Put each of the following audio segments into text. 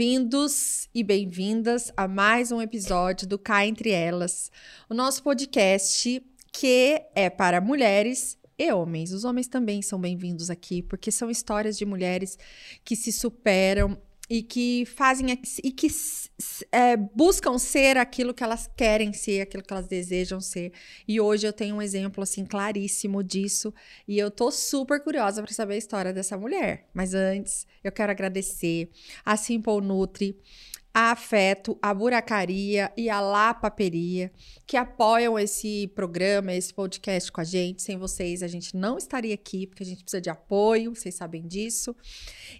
Bem-vindos e bem-vindas a mais um episódio do Cá Entre Elas, o nosso podcast que é para mulheres e homens. Os homens também são bem-vindos aqui, porque são histórias de mulheres que se superam e que fazem e que é, buscam ser aquilo que elas querem ser, aquilo que elas desejam ser. E hoje eu tenho um exemplo assim claríssimo disso e eu tô super curiosa para saber a história dessa mulher. Mas antes, eu quero agradecer a Simple Nutri, a Afeto, a Buracaria e a La Paperia, que apoiam esse programa, esse podcast com a gente. Sem vocês, a gente não estaria aqui, porque a gente precisa de apoio, vocês sabem disso.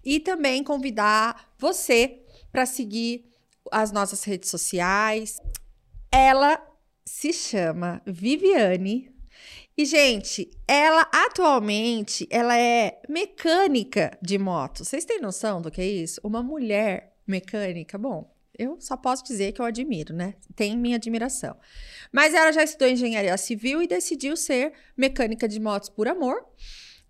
E também convidar você para seguir as nossas redes sociais. Ela se chama Viviane. E, gente, ela atualmente ela é mecânica de moto. Vocês têm noção do que é isso? Uma mulher mecânica, bom, eu só posso dizer que eu admiro, né? Tem minha admiração. Mas ela já estudou engenharia civil e decidiu ser mecânica de motos por amor.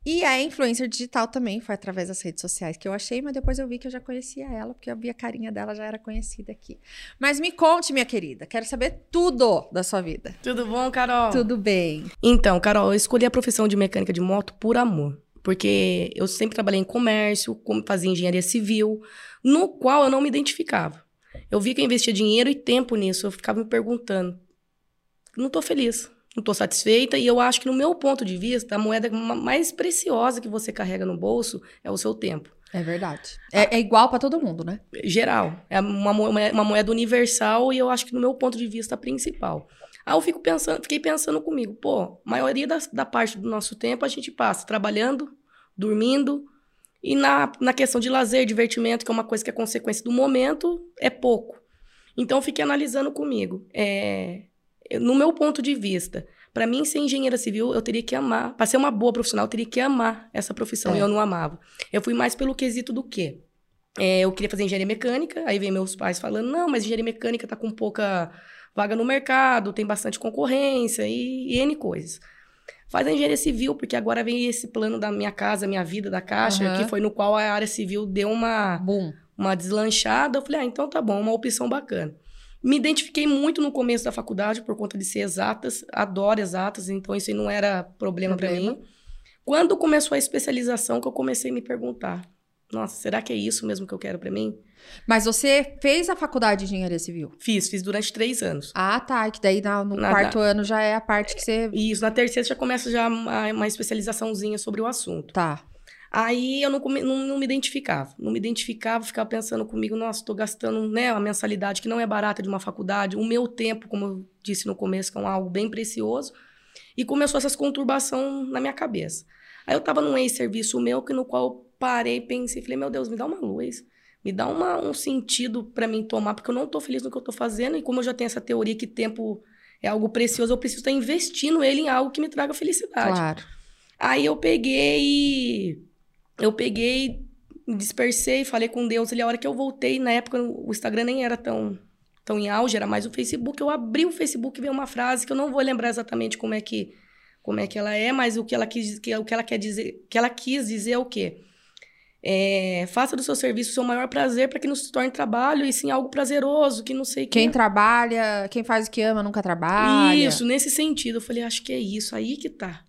E é influencer digital também, foi através das redes sociais que eu achei, mas depois eu vi que eu já conhecia ela, porque eu vi a carinha dela, já era conhecida aqui. Mas me conte, minha querida, quero saber tudo da sua vida. Tudo bom, Carol? Tudo bem. Então, Carol, eu escolhi a profissão de mecânica de moto por amor. Porque eu sempre trabalhei em comércio, fazia engenharia civil, no qual eu não me identificava. Eu vi que eu investia dinheiro e tempo nisso, eu ficava me perguntando. Não estou feliz, não estou satisfeita, e eu acho que, no meu ponto de vista, a moeda mais preciosa que você carrega no bolso é o seu tempo. É verdade. É, é igual para todo mundo, né? Geral. É uma, uma moeda universal e eu acho que, no meu ponto de vista, principal. Aí eu fico pensando, fiquei pensando comigo, pô, a maioria da, da parte do nosso tempo a gente passa trabalhando, dormindo, e na, na questão de lazer, divertimento, que é uma coisa que é consequência do momento, é pouco. Então, eu fiquei analisando comigo. É, no meu ponto de vista, para mim, ser engenheira civil, eu teria que amar. Para ser uma boa profissional, eu teria que amar essa profissão. É. E eu não amava. Eu fui mais pelo quesito do quê? É, eu queria fazer engenharia mecânica, aí vem meus pais falando: não, mas engenharia mecânica tá com pouca vaga no mercado, tem bastante concorrência e, e N coisas. Faz a engenharia civil, porque agora vem esse plano da minha casa, minha vida, da Caixa, uhum. que foi no qual a área civil deu uma, Boom. uma deslanchada. Eu falei, ah, então tá bom, uma opção bacana. Me identifiquei muito no começo da faculdade por conta de ser exatas, adoro exatas, então isso aí não era problema, problema. para mim. Quando começou a especialização, que eu comecei a me perguntar: nossa, será que é isso mesmo que eu quero para mim? Mas você fez a faculdade de engenharia civil? Fiz, fiz durante três anos. Ah, tá. Que daí no na, quarto na... ano já é a parte que você. Isso, na terceira já começa já uma, uma especializaçãozinha sobre o assunto. Tá. Aí eu não, não, não, me identificava. Não me identificava, ficava pensando comigo, nossa, estou gastando né, uma mensalidade que não é barata de uma faculdade, o meu tempo, como eu disse no começo, que é um algo bem precioso. E começou essas conturbação na minha cabeça. Aí eu estava num ex-serviço meu, que no qual parei, pensei, falei, meu Deus, me dá uma luz. Me dá uma, um sentido para mim tomar, porque eu não tô feliz no que eu tô fazendo. E como eu já tenho essa teoria que tempo é algo precioso, eu preciso estar investindo ele em algo que me traga felicidade. Claro. Aí eu peguei. Eu peguei, me dispersei, falei com Deus. Ele, a hora que eu voltei, na época o Instagram nem era tão, tão em auge, era mais o Facebook. Eu abri o Facebook e veio uma frase que eu não vou lembrar exatamente como é que, como é que ela é, mas o que ela quis, que, o que ela quer dizer, que ela quis dizer é o quê? É, faça do seu serviço o seu maior prazer para que não se torne trabalho e sim algo prazeroso, que não sei Quem que... trabalha, quem faz o que ama nunca trabalha. Isso, nesse sentido. Eu falei, acho que é isso, aí que tá.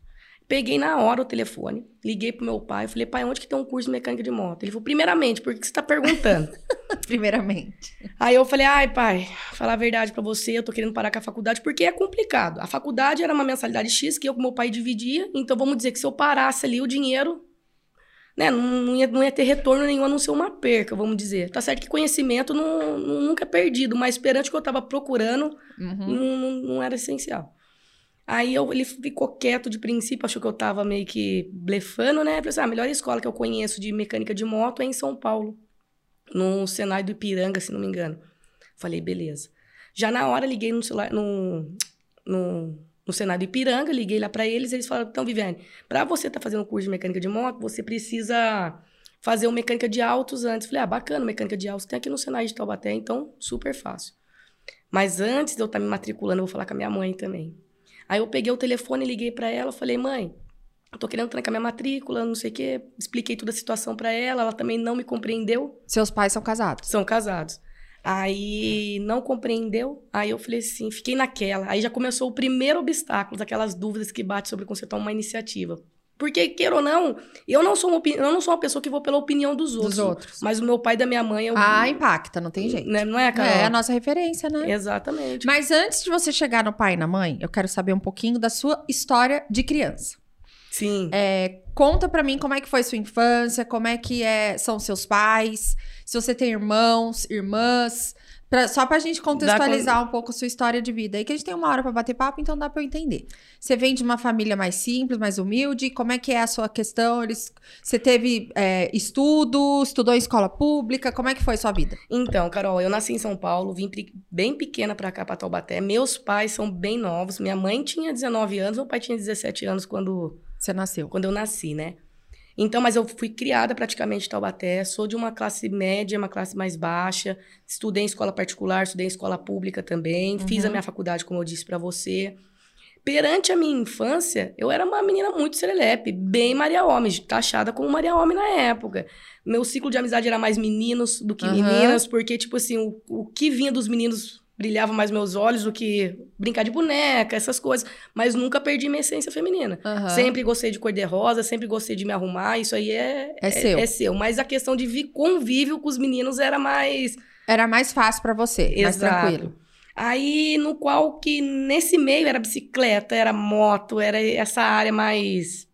Peguei na hora o telefone, liguei pro meu pai, falei, pai, onde que tem um curso de mecânica de moto? Ele falou, primeiramente, por que você tá perguntando? primeiramente. Aí eu falei, ai, pai, falar a verdade para você, eu tô querendo parar com a faculdade, porque é complicado. A faculdade era uma mensalidade X que eu com meu pai dividia, então vamos dizer que se eu parasse ali o dinheiro, né, não, não, ia, não ia ter retorno nenhum a não ser uma perca, vamos dizer. Tá certo que conhecimento não, nunca é perdido, mas perante o que eu estava procurando, uhum. não, não, era essencial. Aí eu, ele ficou quieto de princípio, achou que eu estava meio que blefando, né? Falei assim, ah, a melhor escola que eu conheço de mecânica de moto é em São Paulo, no Senai do Ipiranga, se não me engano. Falei, beleza. Já na hora liguei no celular, no, no no Senado Ipiranga, liguei lá para eles, eles falaram: então, Viviane, para você estar tá fazendo um curso de mecânica de moto, você precisa fazer uma mecânica de autos antes. Falei: ah, bacana, mecânica de autos tem aqui no Senado de Taubaté, então super fácil. Mas antes de eu estar tá me matriculando, eu vou falar com a minha mãe também. Aí eu peguei o telefone, liguei para ela, falei: mãe, tô querendo trancar minha matrícula, não sei o quê. Expliquei toda a situação para ela, ela também não me compreendeu. Seus pais são casados? São casados. Aí não compreendeu, aí eu falei assim, fiquei naquela. Aí já começou o primeiro obstáculo, aquelas dúvidas que bate sobre consertar uma iniciativa. Porque, queira ou não, eu não sou uma, eu não sou uma pessoa que vou pela opinião dos outros. Dos outros. Mas o meu pai da minha mãe... Eu, Ah, impacta, não tem jeito. né, não é, Carol? É a nossa referência, né? Exatamente. Mas antes de você chegar no pai e na mãe, eu quero saber um pouquinho da sua história de criança. Sim. É, conta pra mim como é que foi sua infância, como é que é, são seus pais, se você tem irmãos, irmãs, pra- só pra gente contextualizar um pouco a sua história de vida. Aí que a gente tem uma hora pra bater papo, então dá pra eu entender. Você vem de uma família mais simples, mais humilde, como é que é a sua questão? Eles, você teve é, estudo, estudou em escola pública, como é que foi sua vida? Então, Carol, eu nasci em São Paulo, vim bem pequena pra cá, pra Taubaté. Meus pais são bem novos. Minha mãe tinha 19 anos, meu pai tinha 17 anos quando Você nasceu. quando eu nasci, né? Então, mas eu fui criada praticamente em Taubaté, sou de uma classe média, uma classe mais baixa, estudei em escola particular, estudei em escola pública também, fiz a Uhum. minha faculdade, como eu disse pra você. Perante a minha infância, eu era uma menina muito serelepe, bem Maria Homem, taxada como Maria Homem na época. Meu ciclo de amizade era mais meninos do que Aham. meninas, porque, tipo assim, o, o que vinha dos meninos brilhava mais meus olhos do que brincar de boneca, essas coisas. Mas nunca perdi minha essência feminina. Aham. Sempre gostei de cor de rosa, sempre gostei de me arrumar, isso aí é, É seu. É, seu. Mas a questão de vi- convívio com os meninos era mais. Era mais fácil pra você, mais Exato. tranquilo. Aí, no qual que nesse meio era bicicleta, era moto, era essa área mais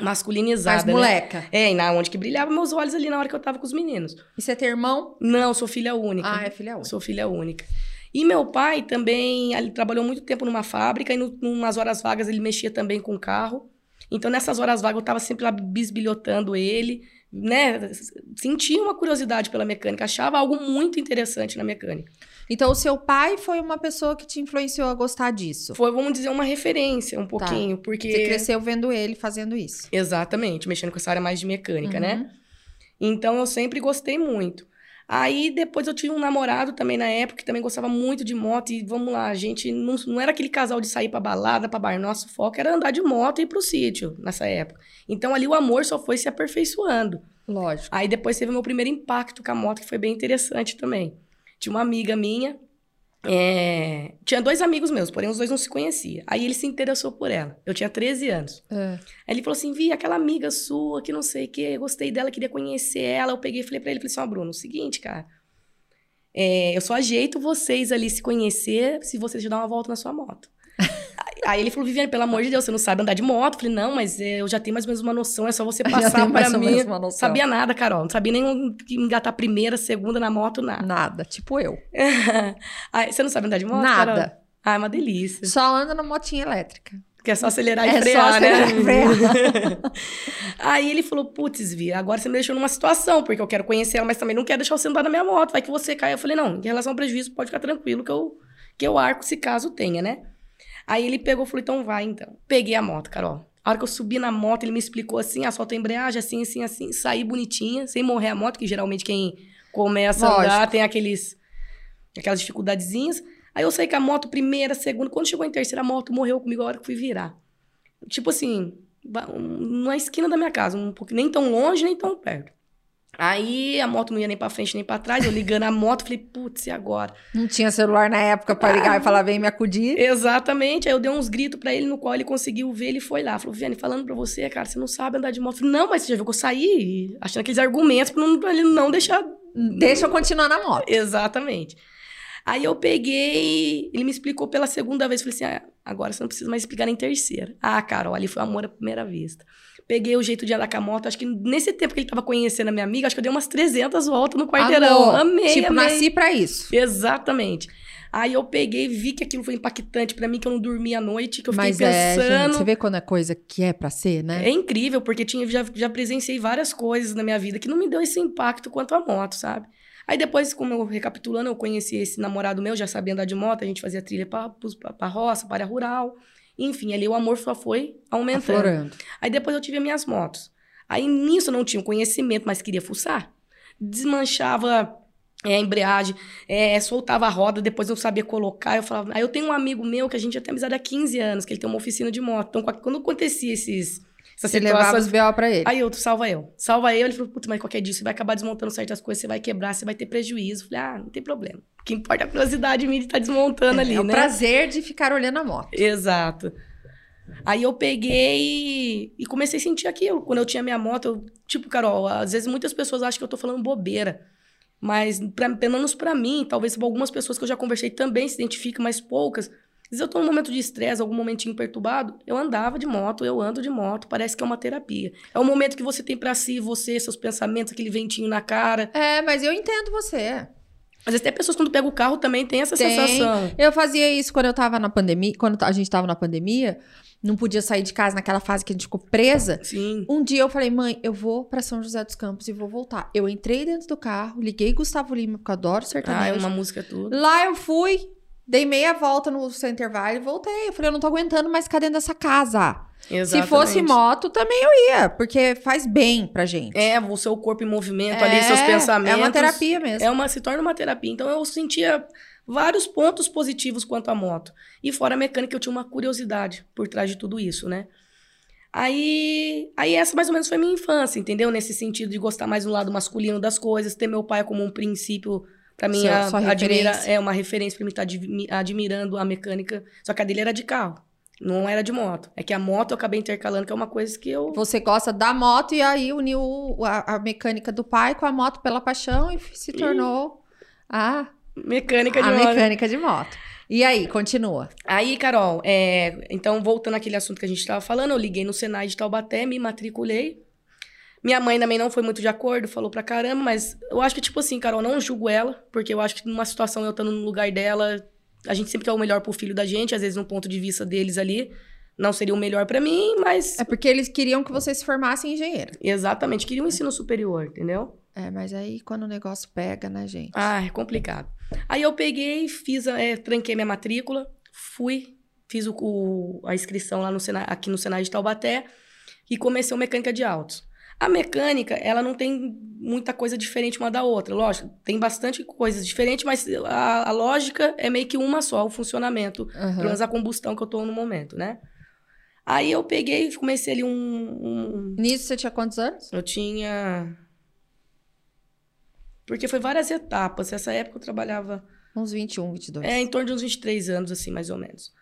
masculinizada. Mais né? moleca. É, e na onde que brilhava meus olhos ali na hora que eu tava com os meninos. E você tem irmão? Não, sou filha única. Ah, é filha única. Sou filha única. E meu pai também, ele trabalhou muito tempo numa fábrica e no, numas horas vagas ele mexia também com carro. Então, nessas horas vagas, eu tava sempre lá bisbilhotando ele, né? Sentia uma curiosidade pela mecânica, achava algo muito interessante na mecânica. Então, o seu pai foi uma pessoa que te influenciou a gostar disso. Foi, vamos dizer, uma referência um pouquinho, porque... Você cresceu vendo ele fazendo isso. Exatamente, mexendo com essa área mais de mecânica, Uhum. né? Então eu sempre gostei muito. Aí depois eu tive um namorado também na época que também gostava muito de moto e vamos lá, a gente não, não era aquele casal de sair pra balada, pra bar, nosso foco era andar de moto e ir pro sítio nessa época. Então ali o amor só foi se aperfeiçoando. Lógico. Aí depois teve o meu primeiro impacto com a moto que foi bem interessante também. Tinha uma amiga minha, é, tinha dois amigos meus, porém os dois não se conheciam. Aí ele se interessou por ela. Eu tinha 13 anos. É. Aí ele falou assim: Vi, aquela amiga sua que não sei o que, gostei dela, queria conhecer ela. Eu peguei e falei pra ele: falei assim, ó, Bruno, o seguinte, cara. é, eu só ajeito vocês ali se conhecer se vocês dar uma volta na sua moto. Aí- ele falou, Viviane, pelo amor de Deus, você não sabe andar de moto? Eu falei, não, mas é, eu já tenho mais ou menos uma noção, é só você passar pra mim. noção. Sabia nada, Carol. Não sabia nem engatar a primeira, segunda na moto, nada. Nada. Tipo eu. Aí, você não sabe andar de moto, Nada. Carol? Ah, é uma delícia. Só anda na motinha elétrica. Que é só acelerar e É só frear, acelerar né? e frear. Aí ele falou, putz, Vi, agora você me deixou numa situação, porque eu quero conhecer ela, mas também não quero deixar você andar na minha moto, vai que você cai. Eu falei, não, em relação ao prejuízo, pode ficar tranquilo que eu, que eu arco se caso tenha, né? Aí ele pegou e falou, então vai, então. Peguei a moto, Carol. A hora que eu subi na moto, ele me explicou assim, ah, solta a embreagem, assim, assim, assim. Saí bonitinha, sem morrer a moto, que geralmente quem começa a andar Lógico. tem aqueles, aquelas dificuldadezinhas. Aí eu saí com a moto primeira, segunda. Quando chegou em terceira, a moto morreu comigo a hora que fui virar. Tipo assim, na esquina da minha casa, um pouquinho, nem tão longe, nem tão perto. Aí a moto não ia nem pra frente nem pra trás, eu ligando a moto, falei, putz, e agora? Não tinha celular na época pra ligar e falar, vem me acudir. Exatamente, aí eu dei uns gritos pra ele, no qual ele conseguiu ver, ele foi lá. Falou, Viane, falando pra você, cara, você não sabe andar de moto. Eu falei, não, mas você já viu que eu saí? Achando aqueles argumentos pra, não, pra ele não deixar Deixa eu continuar na moto. Exatamente. Aí eu peguei, ele me explicou pela segunda vez, falei assim, ah, agora você não precisa mais explicar em terceira. Ah, Carol, ali foi amor à primeira vista. Peguei o jeito de andar com a moto, acho que nesse tempo que ele tava conhecendo a minha amiga, acho que eu dei umas 300 voltas no quarteirão. Amor. Amei, Tipo, amei. nasci pra isso. Exatamente. Aí eu peguei, vi que aquilo foi impactante pra mim, que eu não dormi à noite, que eu fiquei Mas é, pensando... gente, você vê quando é coisa que é pra ser, né? É incrível, porque tinha, já, já presenciei várias coisas na minha vida que não me deu esse impacto quanto a moto, sabe? Aí depois, como eu recapitulando, eu conheci esse namorado meu, já sabia andar de moto, a gente fazia trilha pra, pra, pra roça, para área rural. Enfim, ali o amor só foi aumentando. Aflorando. Aí depois eu tive as minhas motos. Aí nisso eu não tinha conhecimento, mas queria fuçar. Desmanchava é, a embreagem, é, soltava a roda, depois eu sabia colocar. Eu falava. Aí eu tenho um amigo meu que a gente já tem amizade há 15 anos, que ele tem uma oficina de moto. Então, quando acontecia esses, essa Você levava os B.O. pra ele. Aí eu, tu salva eu. Salva eu, ele falou, puta, mas qualquer dia você vai acabar desmontando certas coisas, você vai quebrar, você vai ter prejuízo. Eu falei, ah, não tem problema. O que importa é a curiosidade minha de estar desmontando ali, é o né? prazer de ficar olhando a moto. Exato. Aí eu peguei e, comecei a sentir aquilo. Quando eu tinha minha moto, eu, tipo, Carol, às vezes muitas pessoas acham que eu tô falando bobeira. Mas, pra, pelo menos pra mim, talvez algumas pessoas que eu já conversei também se identificam, mas poucas. Vezes eu tô num momento de estresse, algum momentinho perturbado, eu andava de moto, eu ando de moto, parece que é uma terapia. É o momento que você tem pra si, você, seus pensamentos, aquele ventinho na cara. É, mas eu entendo você. Às vezes até pessoas quando pegam o carro também tem essa Tem. sensação. Eu fazia isso quando eu tava na pandemia, quando a gente tava na pandemia, não podia sair de casa naquela fase que a gente ficou presa. Sim. Um dia eu falei, mãe, eu vou pra São José dos Campos e vou voltar. Eu entrei dentro do carro, liguei Gustavo Lima, porque eu adoro Ah, é sertanejo. uma música tudo. Lá eu fui, dei meia volta no seu intervalo e voltei. Eu falei, eu não tô aguentando mais ficar dentro dessa casa. Exatamente. Se fosse moto, também eu ia, porque faz bem pra gente. É, o seu corpo em movimento É, ali, seus pensamentos. É uma terapia mesmo. É uma, se torna uma terapia. Então eu sentia vários pontos positivos quanto à moto. E fora a mecânica, eu tinha uma curiosidade por trás de tudo isso, né? Aí, aí essa mais ou menos foi minha infância, entendeu? Nesse sentido de gostar mais do lado masculino das coisas, ter meu pai como um princípio para mim Sua- a- sua admira, é uma referência para mim estar admi- admirando a mecânica. Só que a dele era de carro, não era de moto. É que a moto eu acabei intercalando, que é uma coisa que eu Você gosta da moto e aí uniu a, a mecânica do pai com a moto pela paixão e se tornou a, mecânica de a moto. mecânica de moto. E aí, continua. Aí, Carol, é, então voltando àquele assunto que a gente estava falando, eu liguei no Senai de Taubaté, me matriculei. Minha mãe também não foi muito de acordo, falou pra caramba, mas eu acho que, tipo assim, Carol, não julgo ela, porque eu acho que numa situação eu estando no lugar dela, a gente sempre quer o melhor pro filho da gente, às vezes no ponto de vista deles ali, não seria o melhor pra mim, mas. É porque eles queriam que você se formasse em engenheiro. Exatamente, queria um ensino superior, entendeu? É, mas aí quando o negócio pega, né, gente? Ah, é complicado. Aí eu peguei, fiz, é, tranquei minha matrícula, fui, fiz o, o- a inscrição lá no Senai, aqui no Senai de Taubaté e comecei o mecânica de autos. A mecânica, ela não tem muita coisa diferente uma da outra, lógico, tem bastante coisas diferentes, mas a, a lógica é meio que uma só, o funcionamento, Aham. pelo menos a combustão que eu tô no momento, né? Aí eu peguei e comecei ali um- um Nisso você tinha quantos anos? eu tinha. Porque foi várias etapas. Essa época eu trabalhava Uns 21, 22. é, em torno de uns 23 anos, assim, mais ou menos.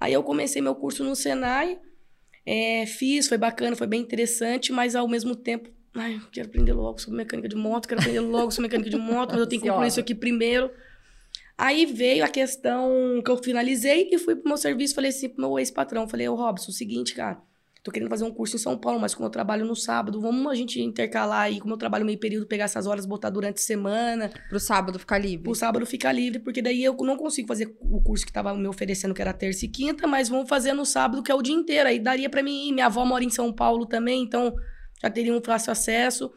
Aí eu comecei meu curso no Senai, é, fiz, foi bacana, foi bem interessante, mas ao mesmo tempo, ai, quero aprender logo sobre mecânica de moto, quero aprender logo sobre mecânica de moto, mas eu tenho que concluir isso aqui primeiro. Aí veio a questão que eu finalizei e fui pro meu serviço, falei assim pro meu ex-patrão, falei, ô Robson, o seguinte, cara, tô querendo fazer um curso em São Paulo, mas como eu trabalho no sábado, vamos a gente intercalar aí, como eu trabalho meio período, pegar essas horas, botar durante a semana, Pro sábado ficar livre. o sábado ficar livre, porque daí eu não consigo fazer o curso que tava me oferecendo, que era terça e quinta, mas vamos fazer no sábado, que é o dia inteiro. Aí daria pra mim ir. Minha avó mora em São Paulo também, então já teria um fácil acesso.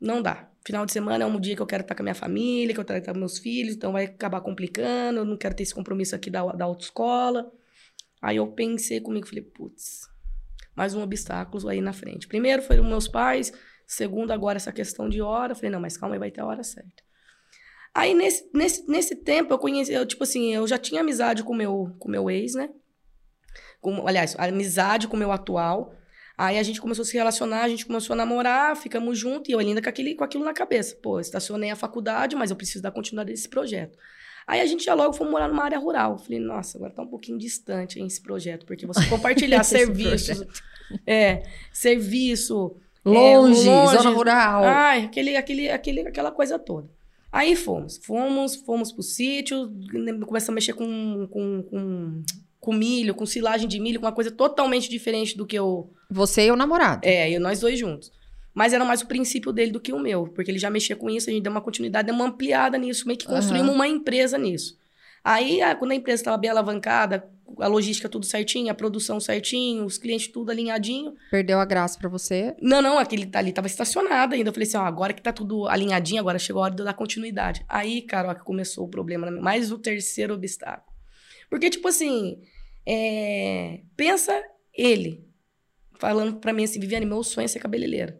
Não dá. Final de semana é um dia que eu quero estar com a minha família, que eu quero estar com meus filhos, então vai acabar complicando. Eu não quero ter esse compromisso aqui da, da autoescola. Aí eu pensei comigo, falei, putz, mais um obstáculo aí na frente. Primeiro foram meus pais, segundo agora essa questão de hora. Falei, não, mas calma aí, vai ter a hora certa. Aí, nesse, nesse, nesse tempo, eu conheci, eu, tipo assim, eu já tinha amizade com meu, o meu ex, né? Com, aliás, amizade com o meu atual. Aí a gente começou a se relacionar, a gente começou a namorar, ficamos juntos, e eu ainda com, aquele, com aquilo na cabeça. Pô, eu estacionei a faculdade, mas eu preciso dar continuidade desse projeto. Aí a gente já logo foi morar numa área rural. Falei, nossa, agora tá um pouquinho distante hein, esse projeto, porque você compartilhar serviços. É, serviço. Longe, longe. zona rural. Ai, aquele, aquele, aquele, aquela coisa toda. Aí fomos, fomos, fomos pro sítio, né, começamos a mexer com, com, com, com milho, com silagem de milho, com uma coisa totalmente diferente do que eu. Você e o namorado. É, eu, nós dois juntos. Mas era mais o princípio dele do que o meu, porque ele já mexia com isso, a gente deu uma continuidade, deu uma ampliada nisso, meio que construímos Aham. uma empresa nisso. Aí, ah, quando a empresa estava bem alavancada, a logística tudo certinho, a produção certinho, os clientes tudo alinhadinho, Perdeu a graça pra você. não, não, aquele tá ali tava estacionado ainda. Eu falei assim, ó, agora que tá tudo alinhadinho, agora chegou a hora de eu dar continuidade. Aí, cara, ó, que começou o problema, mais o terceiro obstáculo. Porque, tipo assim, é, pensa ele falando pra mim assim, Viviane, meu sonho é ser cabeleireira.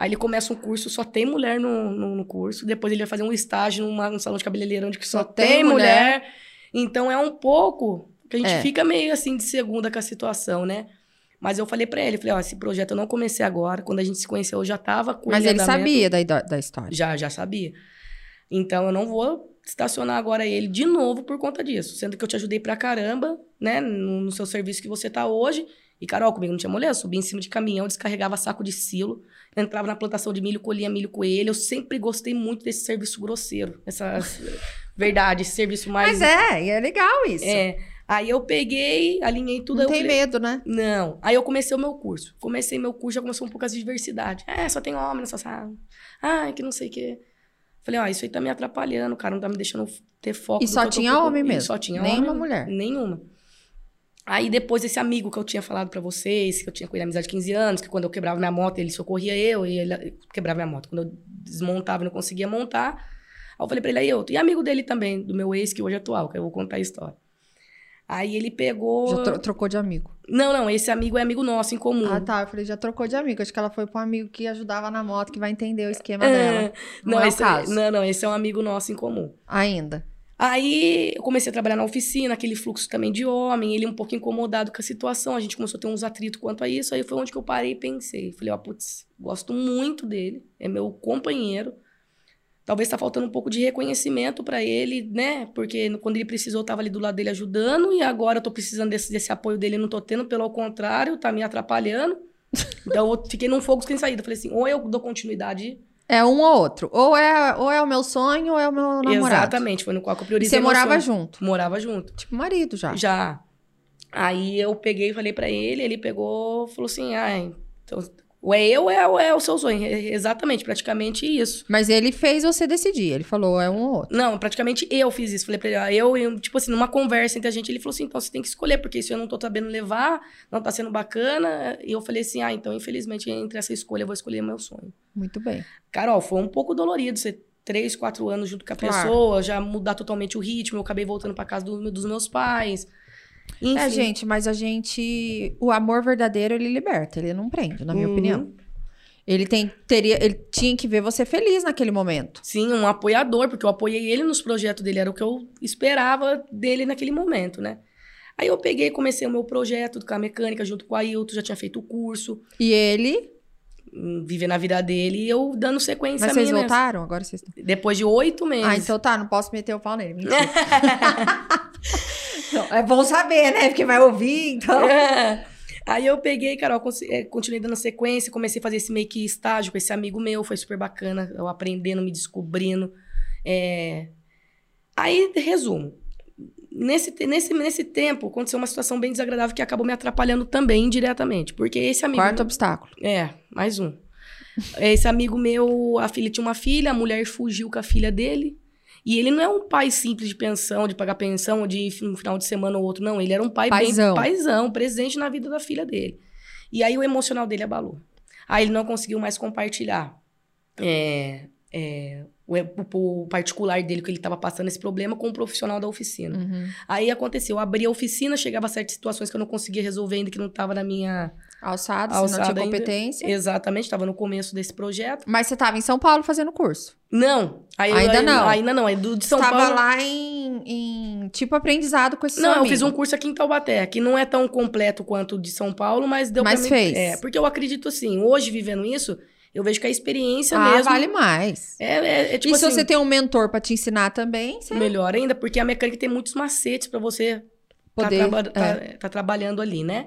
Aí ele começa um curso, só tem mulher no, no, no curso. Depois ele vai fazer um estágio numa, num salão de cabeleireiro onde que só, Só tem, mulher. mulher. Então é um pouco que a gente É. fica meio assim de segunda com a situação, né? Mas eu falei pra ele, falei, ó, esse projeto eu não comecei agora. Quando a gente se conheceu, eu já tava com Mas ele sabia da, da da história. Já, já sabia. Então eu não vou estacionar agora ele de novo por conta disso. Sendo que eu te ajudei pra caramba, né? No, no seu serviço que você tá hoje. E, Carol, comigo não tinha mulher. Eu subia em cima de caminhão, descarregava saco de silo, entrava na plantação de milho, colhia milho com ele. Eu sempre gostei muito desse serviço grosseiro. Essa verdade, esse serviço mais. Mas é, e é legal isso. É. Aí eu peguei, alinhei tudo. Não tem falei, medo, né? não. Aí eu comecei o meu curso. Comecei meu curso, já começou um pouco as diversidade. É, só tem homem nessa sala. Ai, que não sei o quê. Falei, ó, isso aí tá me atrapalhando, cara, não tá me deixando ter foco. E só tinha homem E mesmo? Só tinha Nenhuma homem. mulher? Nenhuma. Aí depois esse amigo que eu tinha falado pra vocês, que eu tinha com ele amizade de 15 anos, que quando eu quebrava minha moto, ele socorria eu, e ele quebrava minha moto. Quando eu desmontava e não conseguia montar, aí eu falei pra ele, aí eu, e amigo dele também, do meu ex, que hoje é atual, que eu vou contar a história. Aí ele pegou... Já tro- trocou de amigo. Não, não, esse amigo é amigo nosso em comum. Ah, tá. Eu falei, já trocou de amigo. Acho que ela foi pro amigo que ajudava na moto, que vai entender o esquema É, dela. Não, Não, é esse, caso. não, não, esse é um amigo nosso em comum. Ainda. Aí eu comecei a trabalhar na oficina, aquele fluxo também de homem, ele um pouco incomodado com a situação, a gente começou a ter uns atritos quanto a isso, aí foi onde que eu parei e pensei. Falei, ó, putz, gosto muito dele, é meu companheiro. Talvez tá faltando um pouco de reconhecimento pra ele, né? Porque quando ele precisou, eu tava ali do lado dele ajudando, e agora eu tô precisando desse, desse apoio dele, e não tô tendo, pelo contrário, tá me atrapalhando. Então eu fiquei num fogo sem saída. Falei assim, ou eu dou continuidade É um ou outro. Ou é, ou é o meu sonho ou é o meu namorado. Exatamente, foi no qual que eu E priorizei. você morava sonho. junto. Morava junto. Tipo marido já. Já. Aí eu peguei e falei pra ele, ele pegou falou assim: ah, então, ou é eu ou é, ou é o seu sonho. É Exatamente, praticamente isso. Mas ele fez você decidir. Ele falou, é um ou outro. Não, praticamente eu fiz isso. Falei pra ele, ah, eu, eu, tipo assim, numa conversa entre a gente, ele falou assim: então você tem que escolher, porque isso eu não tô sabendo levar, não tá sendo bacana. E eu falei assim: ah, então infelizmente entre essa escolha eu vou escolher meu sonho. Muito bem. Carol, foi um pouco dolorido você três, quatro anos junto com a Claro. pessoa, já mudar totalmente o ritmo. Eu acabei voltando pra casa do- dos meus pais. Enfim. É, gente, mas a gente. O amor verdadeiro, ele liberta, ele não prende, na minha Uhum. opinião. Ele tem, teria, ele tinha que ver você feliz naquele momento. Sim, um apoiador, porque eu apoiei ele nos projetos dele, era o que eu esperava dele naquele momento, né? Aí eu peguei e comecei o meu projeto com a mecânica junto com a Ailton, já tinha feito o curso, E ele. hum, viver na vida dele e eu dando sequência Mas a vocês minha voltaram? Agora vocês estão. Depois de oito meses. Ah, então tá, não posso meter o pau nele. Mentira. Não, é bom saber, né? Porque vai ouvir, então. Aí eu peguei, Carol, eh, continuei dando sequência, comecei a fazer esse meio que estágio com esse amigo meu, foi super bacana, eu aprendendo, me descobrindo. É... Aí, resumo. Nesse, nesse, nesse tempo, aconteceu uma situação bem desagradável que acabou me atrapalhando também, indiretamente. Porque esse amigo. Quarto obstáculo. É, mais um. Esse amigo meu, a filha tinha uma filha, a mulher fugiu com a filha dele. E ele não é um pai simples de pensão, de pagar pensão, de um final de semana ou outro, não. Ele era um pai Paizão. bem paizão, presente na vida da filha dele. E aí o emocional dele abalou. Aí ele não conseguiu mais compartilhar é, é, o, o- o particular dele, que ele estava passando esse problema, com o profissional da oficina. Uhum. Aí aconteceu, eu abri a oficina, chegava a certas situações que eu não conseguia resolver ainda, que não estava na minha... Alçado, se não Alçado tinha ainda. competência. Exatamente, estava no começo desse projeto. Mas você tava em São Paulo fazendo curso. Não. Aí, Ainda aí- não. Ainda não. Aí do de São Tava Paulo. lá em, em, tipo aprendizado com esse Não, eu fiz um curso aqui em Taubaté, que não é tão completo quanto o de São Paulo, mas deu Mas pra mim. fez. É, porque eu acredito assim, hoje vivendo isso, eu vejo que a experiência Ah, mesmo. vale mais. É, é, é tipo e se assim, você tem um mentor pra te ensinar também, você melhor ainda, porque a mecânica tem muitos macetes pra você poder... tá, traba- tá- tá trabalhando ali, né?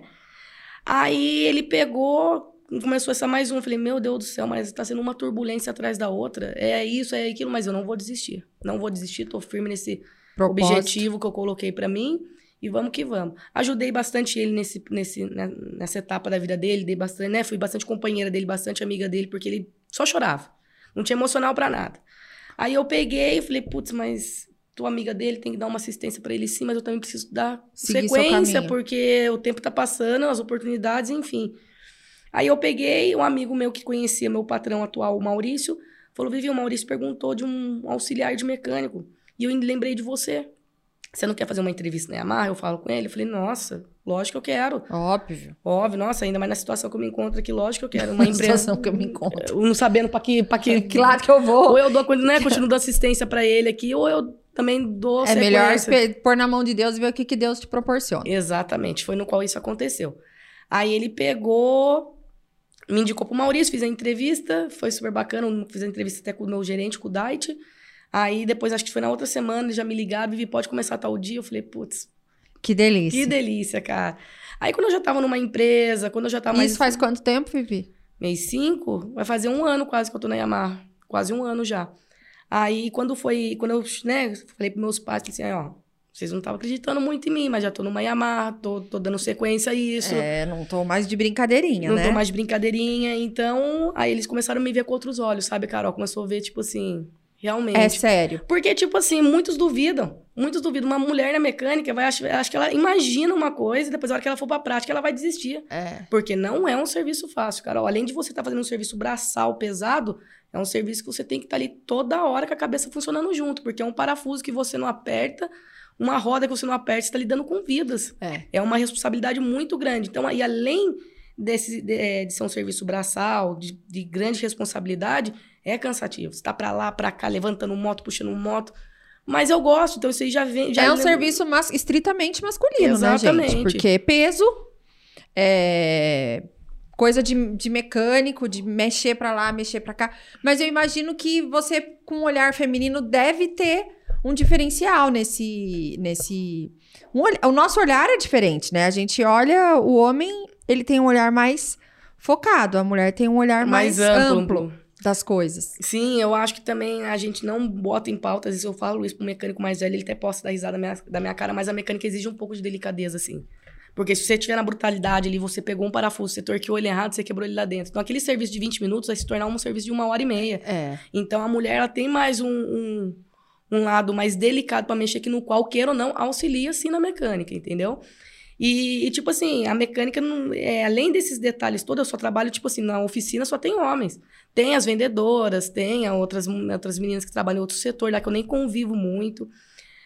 Aí ele pegou, começou essa mais uma. Eu falei, meu Deus do céu, mas tá sendo uma turbulência atrás da outra. É isso, é aquilo, mas eu não vou desistir. Não vou desistir, tô firme nesse propósito. objetivo que eu coloquei pra mim. E vamos que vamos. Ajudei bastante ele nesse, nesse, né, nessa etapa da vida dele, dei bastante, né? Fui bastante companheira dele, bastante amiga dele, porque ele só chorava. Não tinha emocional pra nada. Aí eu peguei e falei, putz, mas tua amiga dele tem que dar uma assistência pra ele sim, mas eu também preciso dar Seguir sequência, porque o tempo tá passando, as oportunidades, enfim. Aí eu peguei, um amigo meu que conhecia meu patrão atual, o Maurício, falou: Vivi, o Maurício perguntou de um auxiliar de mecânico. E eu lembrei de você. Você não quer fazer uma entrevista na Yamaha? Eu falo com ele. Eu falei, nossa, lógico que eu quero. Óbvio. Óbvio, nossa, ainda mais na situação que eu me encontro aqui, lógico que eu quero. Uma Na empresa. situação que eu me encontro. Não sabendo pra que. Pra que, lado que eu vou? Ou eu dou, né, continuo dando assistência pra ele aqui, ou eu também dou É melhor pôr na mão de Deus e ver o que, que Deus te proporciona. Exatamente, foi no qual isso aconteceu. Aí ele pegou, me indicou pro Maurício, fiz a entrevista, foi super bacana, fiz a entrevista até com o meu gerente, com o Dait. Aí depois, acho que foi na outra semana, já me ligaram, Vivi, pode começar tal dia? Eu falei, putz, Que delícia. que delícia, cara. Aí quando eu já tava numa empresa, quando eu já tava mais... Isso faz quanto tempo, Vivi? mês 5, vai fazer um ano quase que eu tô na Yamaha. Quase um ano já. Aí, quando foi, quando eu, né, falei pros meus pais, assim, ó, vocês não estavam acreditando muito em mim, mas já tô numa Yamaha, tô, tô dando sequência a isso. É, não tô mais de brincadeirinha, não né? tô mais de brincadeirinha. Então, aí eles começaram a me ver com outros olhos, sabe, Carol? Começou a ver, tipo assim, realmente. É sério. Porque, tipo assim, muitos duvidam. Muitos duvidam. Uma mulher na mecânica vai achar, acho que ela imagina uma coisa e depois, na hora que ela for pra prática, ela vai desistir. É. Porque não é um serviço fácil, Carol. Além de você estar fazendo um serviço braçal pesado, é um serviço que você tem que estar ali toda hora com a cabeça funcionando junto. Porque é um parafuso que você não aperta, uma roda que você não aperta, você está lidando com vidas. É. É uma responsabilidade muito grande. Então, e além desse, de, é, de ser um serviço braçal, de, de grande responsabilidade, é cansativo. Você está para lá, para cá, levantando moto, puxando moto. Mas eu gosto, então isso aí já vem. Já é um serviço mas- estritamente masculino, né, Exatamente. gente? Porque peso, é, coisa de, de mecânico, de mexer pra lá, mexer pra cá. Mas eu imagino que você, com um olhar feminino, deve ter um diferencial nesse. nesse um o nosso olhar é diferente, né? A gente olha, o homem, ele tem um olhar mais focado, a mulher tem um olhar mais, amplo das coisas. Sim, eu acho que também a gente não bota em pauta, às vezes eu falo isso pro mecânico mais velho, ele até possa dar risada da minha, da minha cara, mas a mecânica exige um pouco de delicadeza, assim. Porque se você tiver na brutalidade ali, você pegou um parafuso, você torqueou ele errado, você quebrou ele lá dentro. Então aquele serviço de 20 minutos vai se tornar um serviço de uma hora e meia. É. Então a mulher, ela tem mais um, um, um lado mais delicado pra mexer, que no qual, queira ou não, auxilia sim na mecânica, entendeu? E, e, tipo assim, a mecânica, não, é, além desses detalhes todos, eu só trabalho, tipo assim, na oficina só tem homens. Tem as vendedoras, tem outras, outras meninas que trabalham em outro setor lá, que eu nem convivo muito.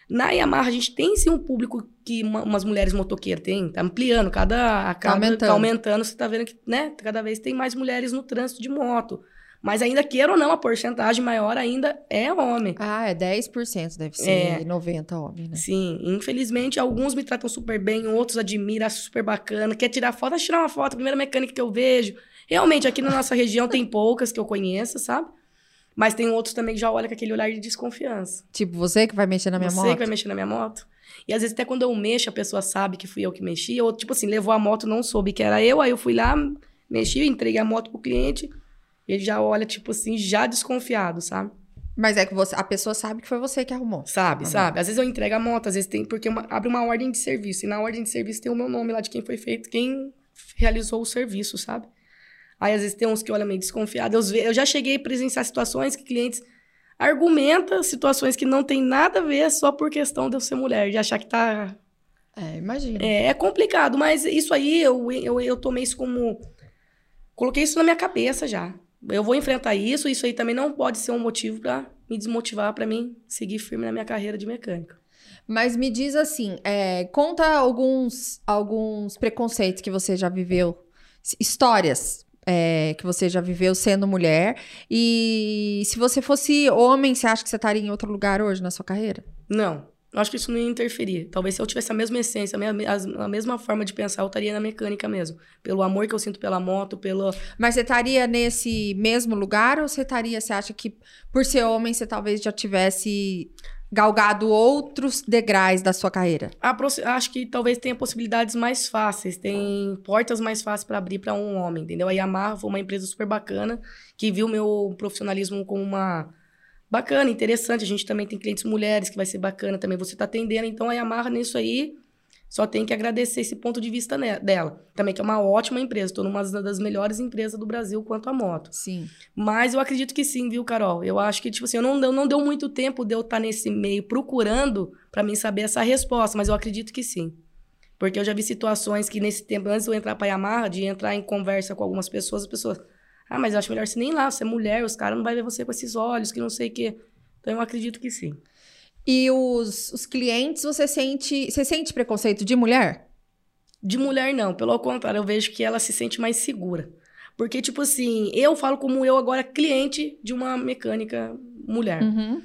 Na Yamaha, a gente tem sim um público que uma- umas mulheres motoqueiras tem, tá ampliando, cada, a cada aumentando. tá aumentando, você tá vendo que, né, cada vez tem mais mulheres no trânsito de moto. Mas ainda queira ou não, a porcentagem maior ainda é homem. Ah, é 10%, deve ser É. 90 homem, né? Sim, infelizmente alguns me tratam super bem, outros admiram, acham super bacana. Quer tirar foto? Tirar uma foto, a primeira mecânica que eu vejo. Realmente, aqui na nossa região tem poucas que eu conheço, sabe? Mas tem outros também que já olham com aquele olhar de desconfiança. Tipo, você que vai mexer na minha Você moto? que vai mexer na minha moto. E às vezes até quando eu mexo, a pessoa sabe que fui eu que mexi. Ou, tipo assim, levou a moto, não soube que era eu. Aí eu fui lá, mexi, entreguei a moto pro cliente. Ele já olha, tipo assim, já desconfiado, sabe? Mas é que você, a pessoa sabe que foi você que arrumou. Sabe, Tá sabe? Às vezes eu entrego a moto, às vezes tem, porque uma- abre uma ordem de serviço. E na ordem de serviço tem o meu nome lá de quem foi feito, quem realizou o serviço, sabe? Aí às vezes tem uns que olham meio desconfiados. Eu, eu já cheguei a presenciar situações que clientes argumentam situações que não tem nada a ver só por questão de eu ser mulher, de achar que tá. É, imagina. É, é complicado, mas isso aí eu, eu, eu tomei isso como. Coloquei isso na minha cabeça já. Eu vou enfrentar isso, isso aí também não pode ser um motivo pra me desmotivar pra mim seguir firme na minha carreira de mecânica. Mas me diz assim, é, conta alguns, alguns preconceitos que você já viveu, histórias é, que você já viveu sendo mulher. E se você fosse homem, você acha que você estaria em outro lugar hoje na sua carreira? Não, eu acho que isso não ia interferir. Talvez se eu tivesse a mesma essência, a, as- a mesma forma de pensar, eu estaria na mecânica mesmo. Pelo amor que eu sinto pela moto, pelo. Mas você estaria nesse mesmo lugar ou você estaria, você acha que por ser homem você talvez já tivesse galgado outros degraus da sua carreira? Acho que talvez tenha possibilidades mais fáceis, tem portas mais fáceis para abrir para um homem, entendeu? A Yamaha foi uma empresa super bacana, que viu meu profissionalismo como uma. Bacana, interessante. A gente também tem clientes mulheres que vai ser bacana também você tá atendendo. Então a Yamaha nisso aí só tem que agradecer esse ponto de vista ne- dela. Também que é uma ótima empresa. Estou numa das melhores empresas do Brasil quanto a moto. Sim. Mas eu acredito que sim, viu, Carol? Eu acho que, tipo assim, eu não, eu não deu muito tempo de eu estar nesse meio procurando pra mim saber essa resposta, mas eu acredito que sim. Porque eu já vi situações que nesse tempo, antes de eu entrar pra Yamaha, de entrar em conversa com algumas pessoas, as pessoas, ah, mas eu acho melhor você nem ir lá, você é mulher, os caras não vão ver você com esses olhos, que não sei o quê. Então eu acredito que sim. E os, os clientes, você sente, você sente preconceito de mulher? De mulher, não. Pelo contrário, eu vejo que ela se sente mais segura. Porque, tipo assim, eu falo como eu agora, cliente de uma mecânica mulher. Uhum.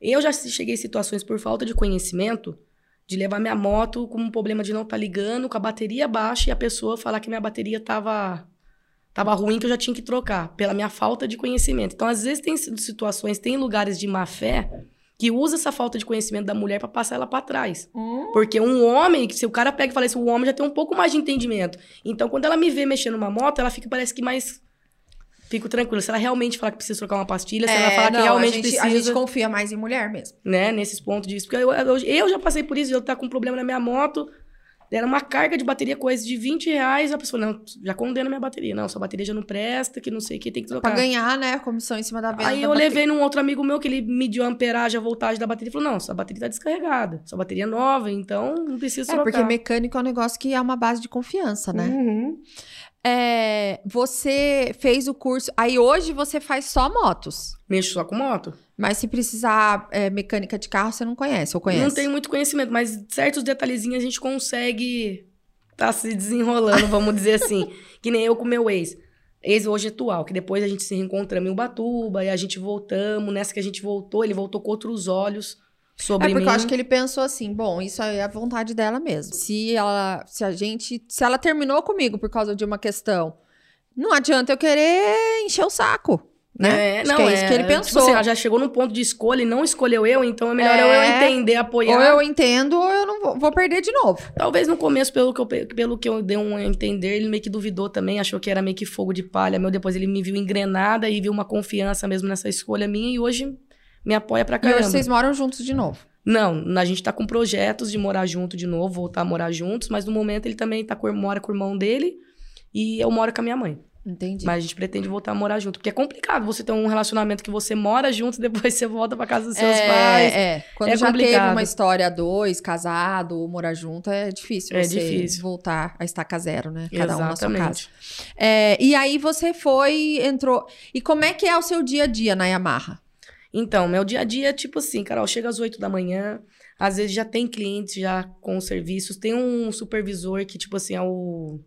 Eu já cheguei em situações por falta de conhecimento De levar minha moto com um problema de não estar tá ligando, com a bateria baixa e a pessoa falar que minha bateria tava, tava ruim, que eu já tinha que trocar, pela minha falta de conhecimento. Então, às vezes, tem situações, tem lugares de má fé que usa essa falta de conhecimento da mulher para passar ela para trás. Hum. Porque um homem, se o cara pega e fala isso, o homem já tem um pouco mais de entendimento. Então, quando ela me vê mexendo numa moto, ela fica, parece que mais fico tranquila. Se ela realmente falar que precisa trocar uma pastilha, se é, ela falar não, que realmente a gente, precisa. A gente confia mais em mulher mesmo. Né, nesses pontos disso. Porque eu, eu, eu já passei por isso, eu tá com um problema na minha moto. Era uma carga de bateria, coisa de 20 reais. A pessoa, não, já condena minha bateria. Não, sua bateria já não presta, que não sei o que, tem que trocar. Pra ganhar, né, a comissão em cima da venda. Aí eu bateria. levei num outro amigo meu que ele mediu a amperagem, a voltagem da bateria. e falou: não, sua bateria tá descarregada. Sua bateria é nova, então não precisa trocar. É, porque mecânico é um negócio que é uma base de confiança, né? Uhum. É, você fez o curso. Aí hoje você faz só motos. Mexo só com moto. Mas se precisar é, mecânica de carro, você não conhece ou conhece? Não tenho muito conhecimento, mas certos detalhezinhos a gente consegue tá se desenrolando, vamos dizer assim. Que nem eu com meu ex. Ex hoje atual, que depois a gente se reencontramos em Ubatuba e a gente voltamos. Nessa que a gente voltou, ele voltou com outros olhos sobre É porque mim. eu acho que ele pensou assim, bom, isso é a vontade dela mesmo. Se ela, se a gente, se ela terminou comigo por causa de uma questão, não adianta eu querer encher o saco. Né? É, não, é, isso que ele pensou. Tipo assim, ela já chegou num ponto de escolha e não escolheu eu, então é melhor é, eu entender, apoiar. Ou eu entendo ou eu não vou, vou, perder de novo. Talvez no começo, pelo que, eu, pelo que eu dei um entender, ele meio que duvidou também, achou que era meio que fogo de palha. Meu, depois ele me viu engrenada e viu uma confiança mesmo nessa escolha minha e hoje me apoia pra caramba. E hoje vocês moram juntos de novo? Não, a gente tá com projetos de morar junto de novo, voltar a morar juntos, mas no momento ele também tá com, mora com o irmão dele e eu moro com a minha mãe. Entendi. Mas a gente pretende voltar a morar junto. Porque é complicado você ter um relacionamento que você mora junto e depois você volta pra casa dos seus é, pais. É, quando é já complicado. teve uma história dois, casado, ou morar junto, é difícil é você difícil. voltar a estaca zero, né? Cada Exatamente. um na sua casa. É, e aí você foi, entrou... E como é que é o seu dia a dia na Yamaha? Então, meu dia a dia é tipo assim, Carol, chega às 8 da manhã, às vezes já tem clientes já com serviços, tem um supervisor que, tipo assim, é o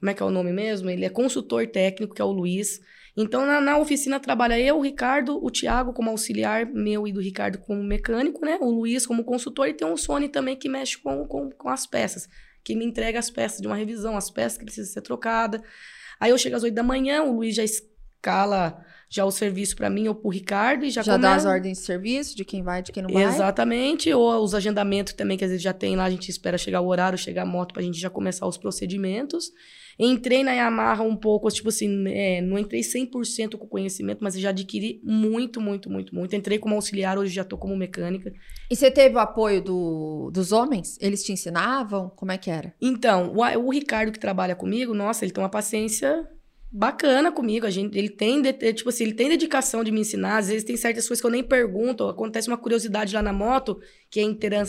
como é que é o nome mesmo? Ele é consultor técnico, que é o Luiz. Então, na, na oficina trabalha eu, o Ricardo, o Thiago como auxiliar meu e do Ricardo como mecânico, né? O Luiz como consultor e tem um Sony também que mexe com, com, com as peças, que me entrega as peças de uma revisão, as peças que precisam ser trocadas. Aí eu chego às 8 da manhã, o Luiz já escala já o serviço para mim ou para o Ricardo e já Já dá as ordens de serviço de quem vai, de quem não vai? Exatamente, ou os agendamentos também que às vezes já tem lá, a gente espera chegar o horário, chegar a moto para a gente já começar os procedimentos. Entrei na Yamaha um pouco, tipo assim, é, não entrei 100% com conhecimento, mas já adquiri muito, muito, muito, muito. Entrei como auxiliar, hoje já tô como mecânica. E você teve o apoio do, dos homens? Eles te ensinavam? Como é que era? Então, o, o Ricardo que trabalha comigo, nossa, ele tem uma paciência bacana comigo. A gente, ele tem, tipo assim, ele tem dedicação de me ensinar. Às vezes tem certas coisas que eu nem pergunto. Acontece uma curiosidade lá na moto, que é,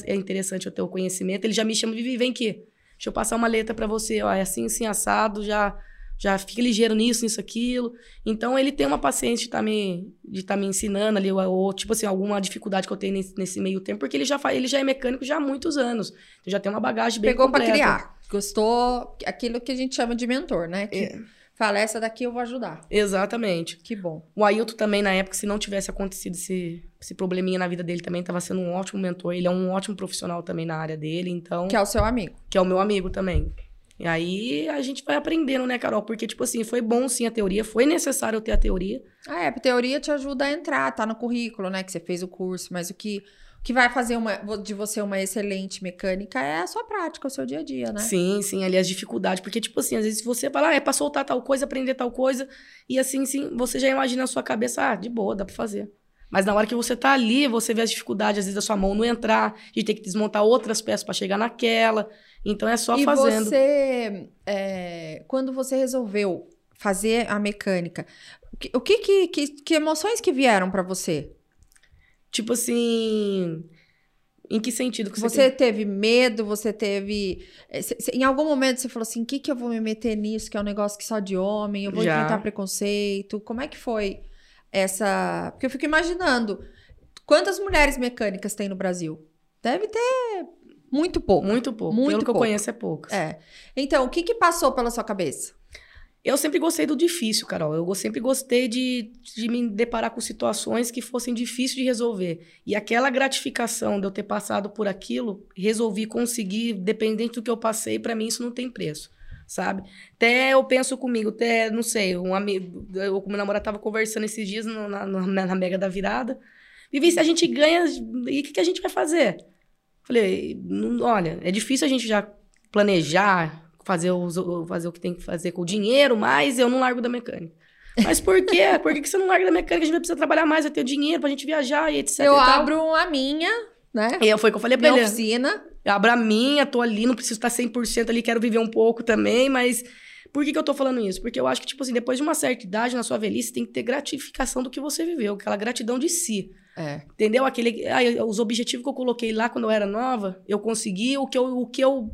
é interessante eu ter o conhecimento. Ele já me chama, Vivi, vem aqui. Deixa eu passar uma letra para você, ó, é assim, assim, assado, já já fica ligeiro nisso, nisso, aquilo. Então, ele tem uma paciência de estar tá me, de tá me ensinando ali, ou, ou, tipo assim, alguma dificuldade que eu tenho nesse, nesse meio tempo, porque ele já, ele já é mecânico já há muitos anos. Então, já tem uma bagagem bem Pegou completa. para criar. Gostou, aquilo que a gente chama de mentor, né? Que... É Fala, essa daqui eu vou ajudar. Exatamente. Que bom. O Ailton também, na época, se não tivesse acontecido esse, esse probleminha na vida dele, também estava sendo um ótimo mentor. Ele é um ótimo profissional também na área dele, então... Que é o seu amigo. Que é o meu amigo também. E aí a gente vai aprendendo, né, Carol? Porque, tipo assim, foi bom sim a teoria, foi necessário ter a teoria. Ah, é, a teoria te ajuda a entrar, tá no currículo, né, que você fez o curso, mas o que que vai fazer uma, de você uma excelente mecânica é a sua prática, o seu dia a dia, né? Sim, sim, ali as dificuldades. Porque, tipo assim, às vezes você fala, ah, é pra soltar tal coisa, aprender tal coisa, e assim, sim, você já imagina na sua cabeça, ah, de boa, dá pra fazer. Mas na hora que você tá ali, você vê as dificuldades, às vezes, da sua mão não entrar, de ter que desmontar outras peças para chegar naquela. Então é só e fazendo. E você, é, quando você resolveu fazer a mecânica, o que, que, que, que emoções que vieram para você? Tipo assim. Em que sentido que você, você teve medo? Você teve. Eh, em algum momento você falou assim: o que, que eu vou me meter nisso? Que é um negócio que só de homem, eu vou Já. enfrentar preconceito. Como é que foi essa. Porque eu fico imaginando quantas mulheres mecânicas tem no Brasil? Deve ter muito pouco. Muito pouco. Muito Pelo pouco. que eu conheço, é pouco. É. Então, o que, que passou pela sua cabeça? Eu sempre gostei do difícil, Carol. Eu sempre gostei de, de me deparar com situações que fossem difíceis de resolver. E aquela gratificação de eu ter passado por aquilo, resolvi conseguir, dependente do que eu passei, para mim isso não tem preço, sabe? Até eu penso comigo, até, não sei, um amigo, eu com meu namorado tava conversando esses dias na, na, na Mega da Virada. Vivi, se a gente ganha, e o que, que a gente vai fazer? Falei, olha, é difícil a gente já planejar, fazer, os, fazer o que tem que fazer com o dinheiro, mas eu não largo da mecânica. Mas por quê? Por que, que você não larga da mecânica? A gente vai precisar trabalhar mais, vai ter o dinheiro pra gente viajar e etc. Eu e abro a minha, né? E foi o que eu falei pra minha ele. oficina. Eu abro a minha, tô ali, não preciso estar 100% ali, quero viver um pouco também, mas... Por que, que eu tô falando isso? Porque eu acho que, tipo assim, depois de uma certa idade, na sua velhice, tem que ter gratificação do que você viveu, aquela gratidão de si. É. Entendeu? Aquele, ah, os objetivos que eu coloquei lá quando eu era nova, eu consegui o que eu, o que eu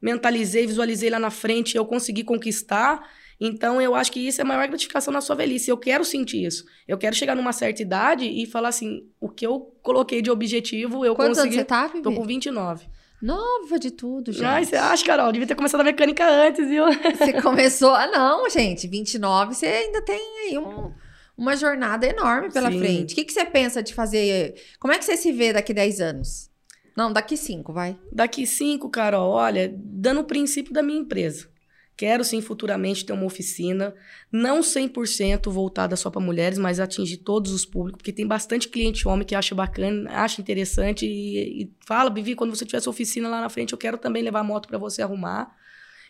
mentalizei, visualizei lá na frente, eu consegui conquistar. Então, eu acho que isso é a maior gratificação na sua velhice. Eu quero sentir isso. Eu quero chegar numa certa idade e falar assim: o que eu coloquei de objetivo, eu Quantos consegui. anos você tá, Vivi? Tô com 29. Nova de tudo, gente. Ai, você acha, Carol? Devia ter começado a mecânica antes, viu? Você começou... Ah, não, gente. 29, você ainda tem aí um, uma jornada enorme pela Sim. frente. O que, que você pensa de fazer... Como é que você se vê daqui 10 anos? Não, daqui 5, vai. Daqui cinco, Carol, olha, dando o princípio da minha empresa. Quero sim futuramente ter uma oficina, não 100% voltada só para mulheres, mas atingir todos os públicos, porque tem bastante cliente homem que acha bacana, acha interessante e, e fala, Bivi, quando você tiver sua oficina lá na frente, eu quero também levar a moto para você arrumar.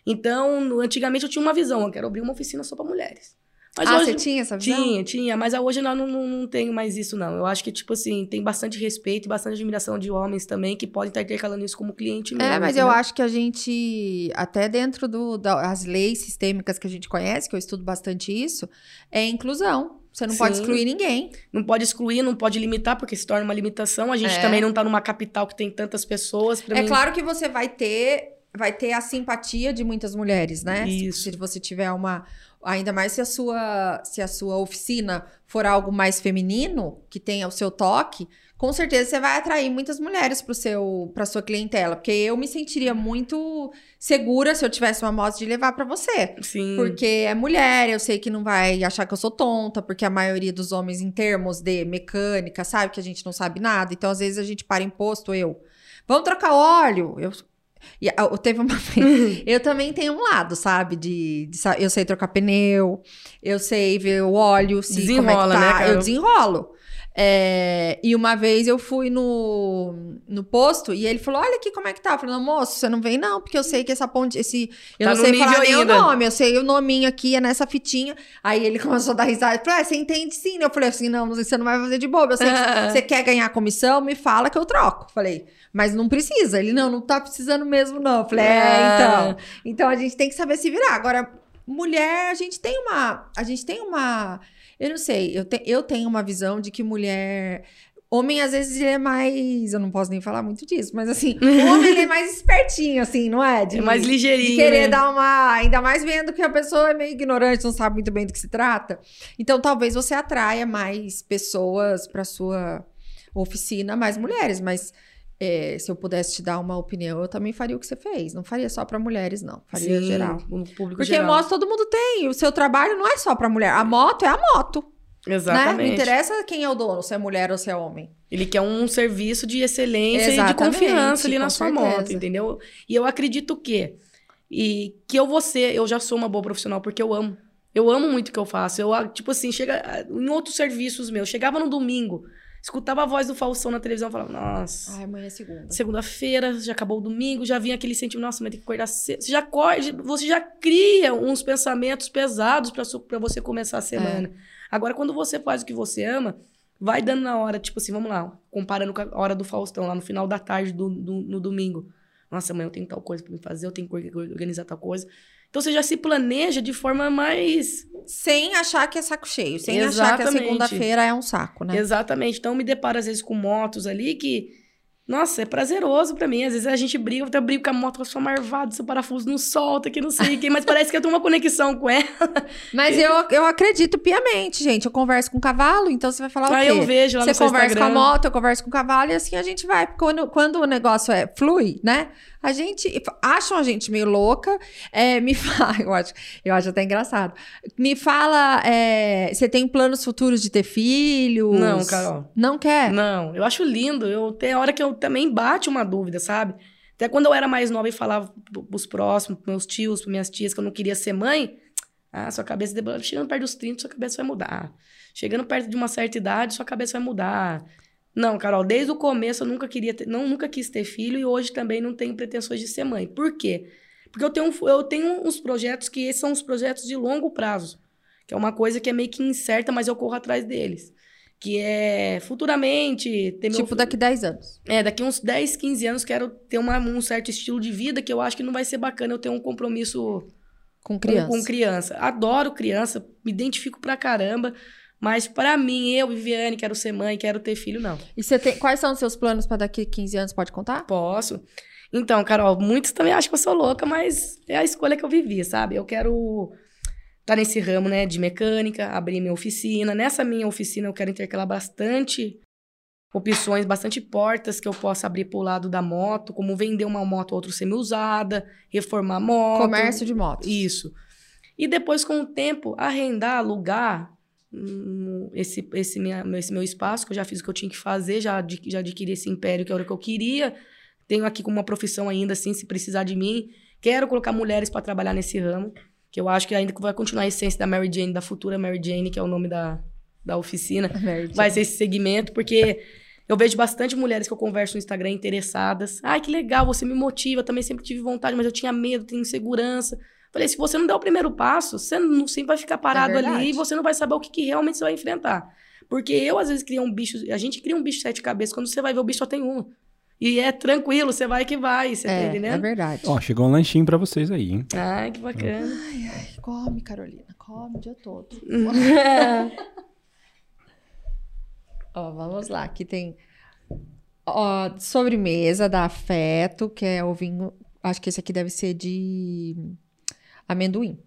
Então, antigamente eu tinha uma visão, eu quero abrir uma oficina só para mulheres. Mas ah, hoje, você tinha essa visão? tinha, tinha, mas hoje eu não, não, não tenho mais isso, não. Eu acho que, tipo assim, tem bastante respeito e bastante admiração de homens também que podem estar intercalando isso como cliente mesmo. É, mas eu acho que a gente, até dentro do- das leis sistêmicas que a gente conhece, que eu estudo bastante isso, é inclusão. Você não pode Sim. excluir ninguém. Não pode excluir, não pode limitar, porque se torna uma limitação. A gente É. também não tá numa capital que tem tantas pessoas. Pra É mim... claro que você vai ter, vai ter a simpatia de muitas mulheres, né? Isso. Se você tiver uma, ainda mais se a sua, se a sua oficina for algo mais feminino, que tenha o seu toque, com certeza você vai atrair muitas mulheres para seu, para sua clientela, porque eu me sentiria muito segura se eu tivesse uma moto de levar para você. Sim. Porque é mulher, eu sei que não vai achar que eu sou tonta, porque a maioria dos homens, em termos de mecânica, sabe que a gente não sabe nada. Então, às vezes, a gente para em posto, eu. Vamos trocar óleo. Eu, e, ah, eu teve uma vez. eu também tenho um lado, sabe? De, de eu sei trocar pneu, eu sei ver o óleo, se como é que Desenrola, tá. né? Eu desenrolo. É, e uma vez eu fui no, no posto e ele falou: Olha aqui como é que tá. Eu falei: Não, moço, você não vem, não, porque eu sei que essa ponte. Esse, eu Tá não sei falar nem o nome, eu sei o nominho aqui, é nessa fitinha. Aí ele começou a dar risada. Falou: ah, você entende sim, né? Eu falei assim: não, você não vai fazer de bobo. Eu sei que você quer ganhar comissão, me fala que eu troco. Falei, mas não precisa. Ele, não, não tá precisando mesmo, não. Eu falei, é, Ah. então. Então a gente tem que saber se virar. Agora, mulher, a gente tem uma. A gente tem uma. Eu não sei, eu, te- eu tenho uma visão de que mulher. Homem, às vezes, ele é mais. Eu não posso nem falar muito disso, mas assim, o homem ele é mais espertinho, assim, não é? De, É mais ligeirinho. de querer né? dar uma. Ainda mais vendo que a pessoa é meio ignorante, não sabe muito bem do que se trata. Então, talvez você atraia mais pessoas para sua oficina, mais mulheres. Mas é, se eu pudesse te dar uma opinião, eu também faria o que você fez. Não faria só para mulheres, não. Faria Sim, geral. No público Porque geral. moto todo mundo tem. O seu trabalho não é só para mulher. A moto é a moto. Né? Não Exatamente. interessa quem é o dono, se é mulher ou se é homem. Ele quer um serviço de excelência e de Exatamente, confiança ali na sua certeza. moto, entendeu? E eu acredito que e que eu vou ser, eu já sou uma boa profissional porque eu amo. Eu amo muito o que eu faço. Eu, tipo assim, chega em outros serviços meus, chegava no domingo, escutava a voz do Faustão na televisão e falava: "Nossa, Ai, amanhã é segunda. segunda-feira, já acabou o domingo, já vinha aquele sentimento, nossa, mas tem que acordar cedo. Você já, acorda, você já cria uns pensamentos pesados para você começar a semana. Agora, quando você faz o que você ama, vai dando na hora, tipo assim, vamos lá, comparando com a hora do Faustão, lá no final da tarde, do, do- no domingo. Nossa, amanhã eu tenho tal coisa para me fazer, eu tenho que or- organizar tal coisa. Então, você já se planeja de forma mais... Sem achar que é saco cheio. Sem achar que a Exatamente. segunda-feira é um saco, né? Exatamente. Então, eu me deparo, às vezes, com motos ali que Nossa, é prazeroso pra mim. Às vezes a gente briga, eu até brigo com a moto, eu sou marvado, seu parafuso não solta, que não sei o quê, mas parece que eu tenho uma conexão com ela. Mas eu, eu acredito piamente, gente. Eu converso com o cavalo, então você vai falar o quê? Eu vejo lá Você conversa Instagram. com a moto, eu converso com o cavalo e assim a gente vai. Quando, quando o negócio é flui, né? A gente acham a gente meio louca. É, me fala, eu acho, eu acho até engraçado. Me fala, é, você tem planos futuros de ter filhos? Não, Carol. Não quer? Não, eu acho lindo. Eu tem hora que eu também bate uma dúvida, sabe? Até quando eu era mais nova e falava pro- pros próximos, pros meus tios, pras minhas tias, que eu não queria ser mãe, ah, sua cabeça, chegando perto dos 30, sua cabeça vai mudar. Chegando perto de uma certa idade, sua cabeça vai mudar. Não, Carol, desde o começo eu nunca queria ter, não, nunca quis ter filho e hoje também não tenho pretensões de ser mãe. Por quê? Porque eu tenho, eu tenho uns projetos que são os projetos de longo prazo, que é uma coisa que é meio que incerta, mas eu corro atrás deles. Que é futuramente ter meu Tipo, daqui 10 anos. é, daqui uns 10, 15 anos quero ter uma- um certo estilo de vida que eu acho que não vai ser bacana eu ter um compromisso Com com- criança. Com, criança. Adoro criança, me identifico pra caramba, mas pra mim, eu, Viviane, quero ser mãe, quero ter filho, não. E você tem. Quais são os seus planos para daqui 15 anos? Pode contar? Posso. Então, Carol, muitos também acham que eu sou louca, mas é a escolha que eu vivi, sabe? Eu quero estar nesse ramo, né, de mecânica, abrir minha oficina. Nessa minha oficina eu quero intercalar bastante opções, bastante portas que eu possa abrir pro lado da moto, como vender uma moto ou outra semi-usada, reformar moto. Comércio de motos. Isso. E depois, com o tempo, arrendar, alugar esse, esse, minha, esse meu espaço, que eu já fiz o que eu tinha que fazer, já, adqui- já adquiri esse império que era o que eu queria. Tenho aqui como uma profissão ainda, assim, se precisar de mim. Quero colocar mulheres para trabalhar nesse ramo, que eu acho que ainda vai continuar a essência da Mary Jane, da futura Mary Jane, que é o nome da, da oficina vai ser esse segmento, porque eu vejo bastante mulheres que eu converso no Instagram interessadas. Ai, que legal, você me motiva, eu também sempre tive vontade, mas eu tinha medo, tenho insegurança. Falei, se você não der o primeiro passo, você não sempre vai ficar parado É ali e você não vai saber o que, que realmente você vai enfrentar. Porque eu, às vezes, crio um bicho, a gente cria um bicho de sete cabeças, quando você vai ver o bicho só tem uma. E é tranquilo, você vai que vai, você tá É, é entendendo? verdade. Ó, chegou um lanchinho pra vocês aí, hein? Ai, que bacana. Ai, ai, come, Carolina. Come o dia todo. Ó, vamos lá. Aqui tem ó, sobremesa da Afeto, que é o vinho. Acho que esse aqui deve ser de amendoim.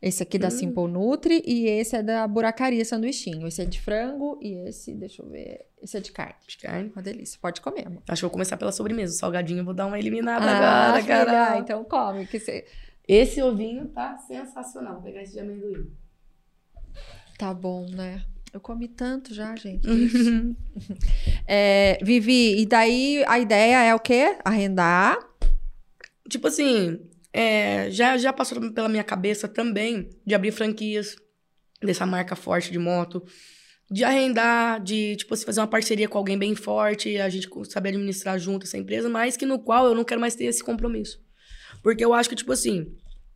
Esse aqui da Simple Nutri e esse é da Buracaria Sanduichinho. Esse é de frango e esse, deixa eu ver, esse é de carne. De carne. Uma delícia. Pode comer, amor. Acho que eu vou começar pela sobremesa. O salgadinho eu vou dar uma eliminada Ah, agora, cara. então come. Que você... Esse ovinho tá sensacional. Vou pegar esse de amendoim. Tá bom, né? Eu comi tanto já, gente. É, Vivi, e daí a ideia é o quê? Arrendar. tipo assim, é, já, já passou pela minha cabeça também de abrir franquias dessa marca forte de moto, de arrendar, de, tipo assim, fazer uma parceria com alguém bem forte, a gente saber administrar junto essa empresa, mas que no qual eu não quero mais ter esse compromisso. Porque eu acho que, tipo assim,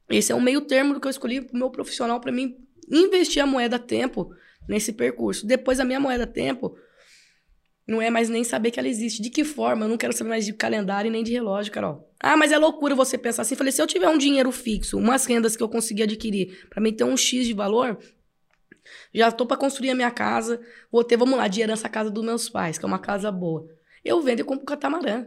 esse é o meio termo do que eu escolhi pro meu profissional para mim investir a moeda tempo nesse percurso. Depois a minha moeda tempo não é mais nem saber que ela existe. De que forma? Eu não quero saber mais de calendário nem de relógio, Carol. Ah, mas é loucura você pensar assim. Falei, se eu tiver um dinheiro fixo, umas rendas que eu conseguir adquirir para mim ter um X de valor, já tô para construir a minha casa, vou ter, vamos lá, de herança a casa dos meus pais, que é uma casa boa. Eu vendo e compro catamarã.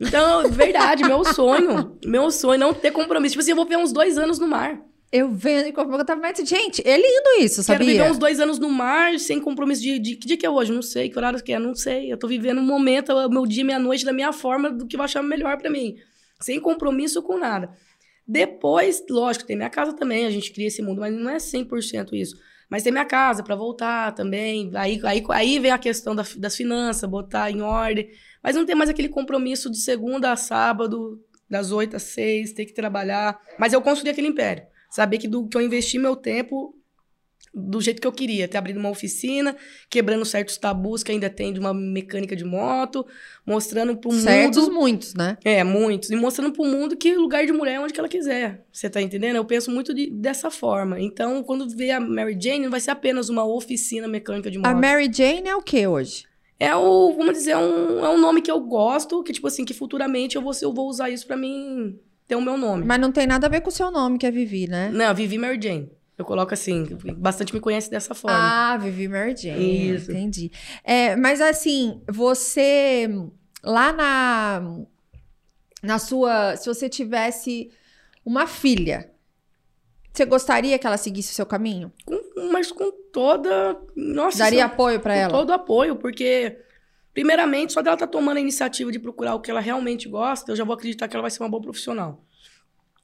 Então, verdade, meu sonho, meu sonho é não ter compromisso. Tipo assim, eu vou ver uns dois anos no mar. Eu vendo e compro mas Gente, é lindo isso, Quero sabia? viver uns dois anos no mar, sem compromisso de, de... Que dia que é hoje? Não sei. Que horário que é? Não sei. Eu tô vivendo um momento, meu dia, minha noite, da minha forma, do que eu achar melhor pra mim. Sem compromisso com nada. Depois, lógico, tem minha casa também, a gente cria esse mundo, mas não é 100% isso. Mas tem minha casa pra voltar também. Aí, aí, aí vem a questão da- das finanças, botar em ordem. Mas não tem mais aquele compromisso de segunda a sábado, das 8 às 6, ter que trabalhar. Mas eu construí aquele império. Saber que do que eu investi meu tempo do jeito que eu queria, ter abrido uma oficina, quebrando certos tabus que ainda tem de uma mecânica de moto, mostrando pro Certos, mundo. muitos, né? É, muitos. E mostrando pro mundo que lugar de mulher é onde que ela quiser. Você tá entendendo? Eu penso muito de- dessa forma. Então, quando vê a Mary Jane, não vai ser apenas uma oficina mecânica de moto. A Mary Jane é o que hoje? É o, vamos dizer, um, é um nome que eu gosto, que tipo assim, que futuramente eu vou, eu vou usar isso pra mim ter o meu nome. Mas não tem nada a ver com o seu nome, que é Vivi, né? Não, Vivi Mary Jane. Eu coloco assim, bastante me conhece dessa forma. Ah, Vivi Mary Jane. Isso. Entendi. É, mas assim, você lá na, na sua. Se você tivesse uma filha, você gostaria que ela seguisse o seu caminho? Com- mas com toda. Nossa, Daria isso- apoio pra com ela? todo apoio, porque, primeiramente, só dela tá tomando a iniciativa de procurar o que ela realmente gosta, eu já vou acreditar que ela vai ser uma boa profissional.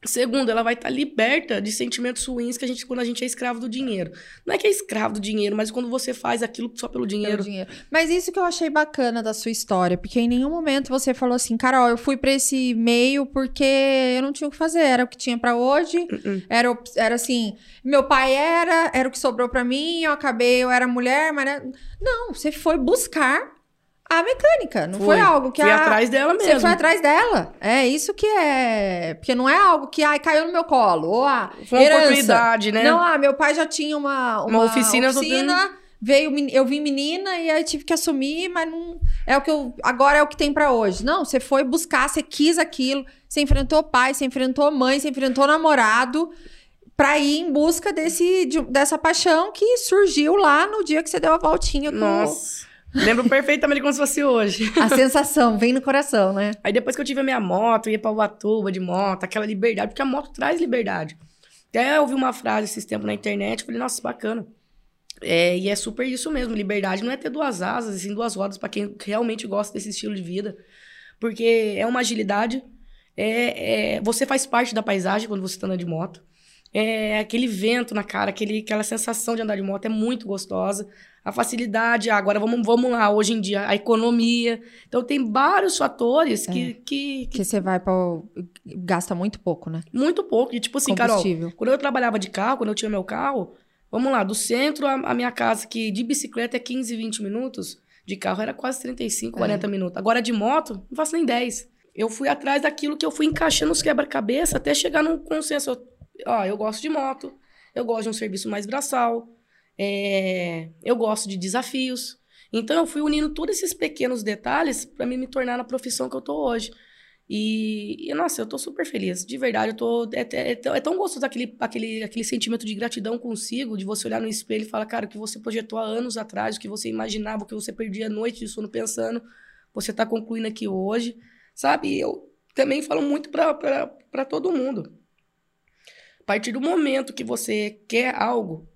Segundo, ela vai estar liberta de sentimentos ruins que a gente, quando a gente é escravo do dinheiro. Não é que é escravo do dinheiro, mas quando você faz aquilo só pelo Pelo dinheiro. dinheiro. Mas isso que eu achei bacana da sua história, porque em nenhum momento você falou assim, Carol, eu fui pra esse meio porque eu não tinha o que fazer, era o que tinha pra hoje, Uh-uh. era, op- era assim, meu pai era, era o que sobrou pra mim, eu acabei, eu era mulher, mas era... não, você foi buscar a mecânica, não foi, algo que Fui a atrás dela mesmo. você foi atrás dela. É isso que é, porque não é algo que ai caiu no meu colo, ou ah, Foi uma oportunidade, né? Não, ah, meu pai já tinha uma, uma, Uma oficina, oficina, veio, eu vim menina e aí tive que assumir, mas não é o que eu agora é o que tem pra hoje. Não, você foi buscar, você quis aquilo, você enfrentou pai, você enfrentou mãe, você enfrentou namorado pra ir em busca desse de- dessa paixão que surgiu lá no dia que você deu a voltinha com Nossa. Lembro perfeitamente como se fosse hoje. a sensação, vem no coração, né? Aí depois que eu tive a minha moto, eu ia pra Ubatuba de moto, aquela liberdade, porque a moto traz liberdade. Até eu ouvi uma frase esses tempos na internet, eu falei, nossa, bacana. É, e é super isso mesmo, liberdade não é ter duas asas, assim, duas rodas pra quem realmente gosta desse estilo de vida. Porque é uma agilidade, é, é- você faz parte da paisagem quando você tá andando de moto. É aquele vento na cara, aquele, aquela sensação de andar de moto é muito gostosa. A facilidade, ah, agora vamos, vamos lá, hoje em dia, a economia. Então tem vários fatores que, que, que Que você vai para gasta muito pouco, né? muito pouco. E tipo assim, Carol, quando eu trabalhava de carro, quando eu tinha meu carro, vamos lá, do centro à, minha casa, que de bicicleta é 15, 20 minutos, de carro era quase 35, É. 40 minutos. Agora de moto, não faço nem 10. Eu fui atrás daquilo que eu fui encaixando os quebra-cabeça até chegar num consenso. Ó, eu gosto de moto, eu gosto de um serviço mais braçal, é, eu gosto de desafios. Então eu fui unindo todos esses pequenos detalhes para me tornar na profissão que eu tô hoje. E, e, nossa, eu tô super feliz. De verdade, eu tô. É, é- é tão- é tão gostoso aquele, aquele, aquele sentimento de gratidão consigo, de você olhar no espelho e falar, cara, o que você projetou há anos atrás, o que você imaginava, o que você perdia a noite de sono pensando, você tá concluindo aqui hoje. Sabe? E eu também falo muito para todo mundo. A partir do momento que você quer algo,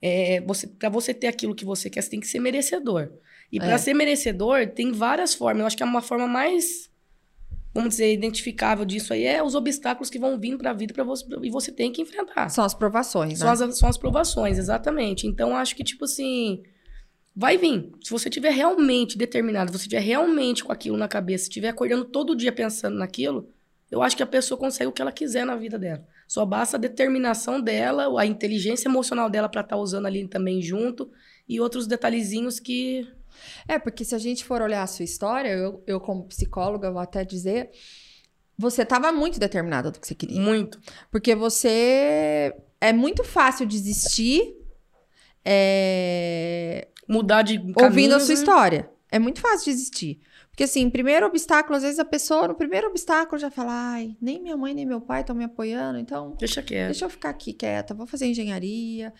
é, você, para você ter aquilo que você quer, você tem que ser merecedor. E para É. ser merecedor, tem várias formas. Eu acho que é uma forma mais, vamos dizer, identificável disso aí é os obstáculos que vão vindo para a vida para você e você tem que enfrentar. São as provações, São né? as, são as provações, exatamente. Então, acho que, tipo assim, vai vir. Se você tiver realmente determinado, se você tiver realmente com aquilo na cabeça, se estiver acordando todo dia pensando naquilo, eu acho que a pessoa consegue o que ela quiser na vida dela. Só basta a determinação dela, a inteligência emocional dela para estar usando ali também junto e outros detalhezinhos que. É, porque se a gente for olhar a sua história, eu, eu como psicóloga vou até dizer, você estava muito determinada do que você queria. Muito. Porque você é muito fácil desistir é, Mudar de ouvindo a sua né? história. É muito fácil desistir. Porque assim, primeiro obstáculo, às vezes a pessoa, no primeiro obstáculo, já fala, ai, nem minha mãe nem meu pai estão me apoiando, então Deixa quieto. Deixa eu ficar aqui quieta, vou fazer engenharia.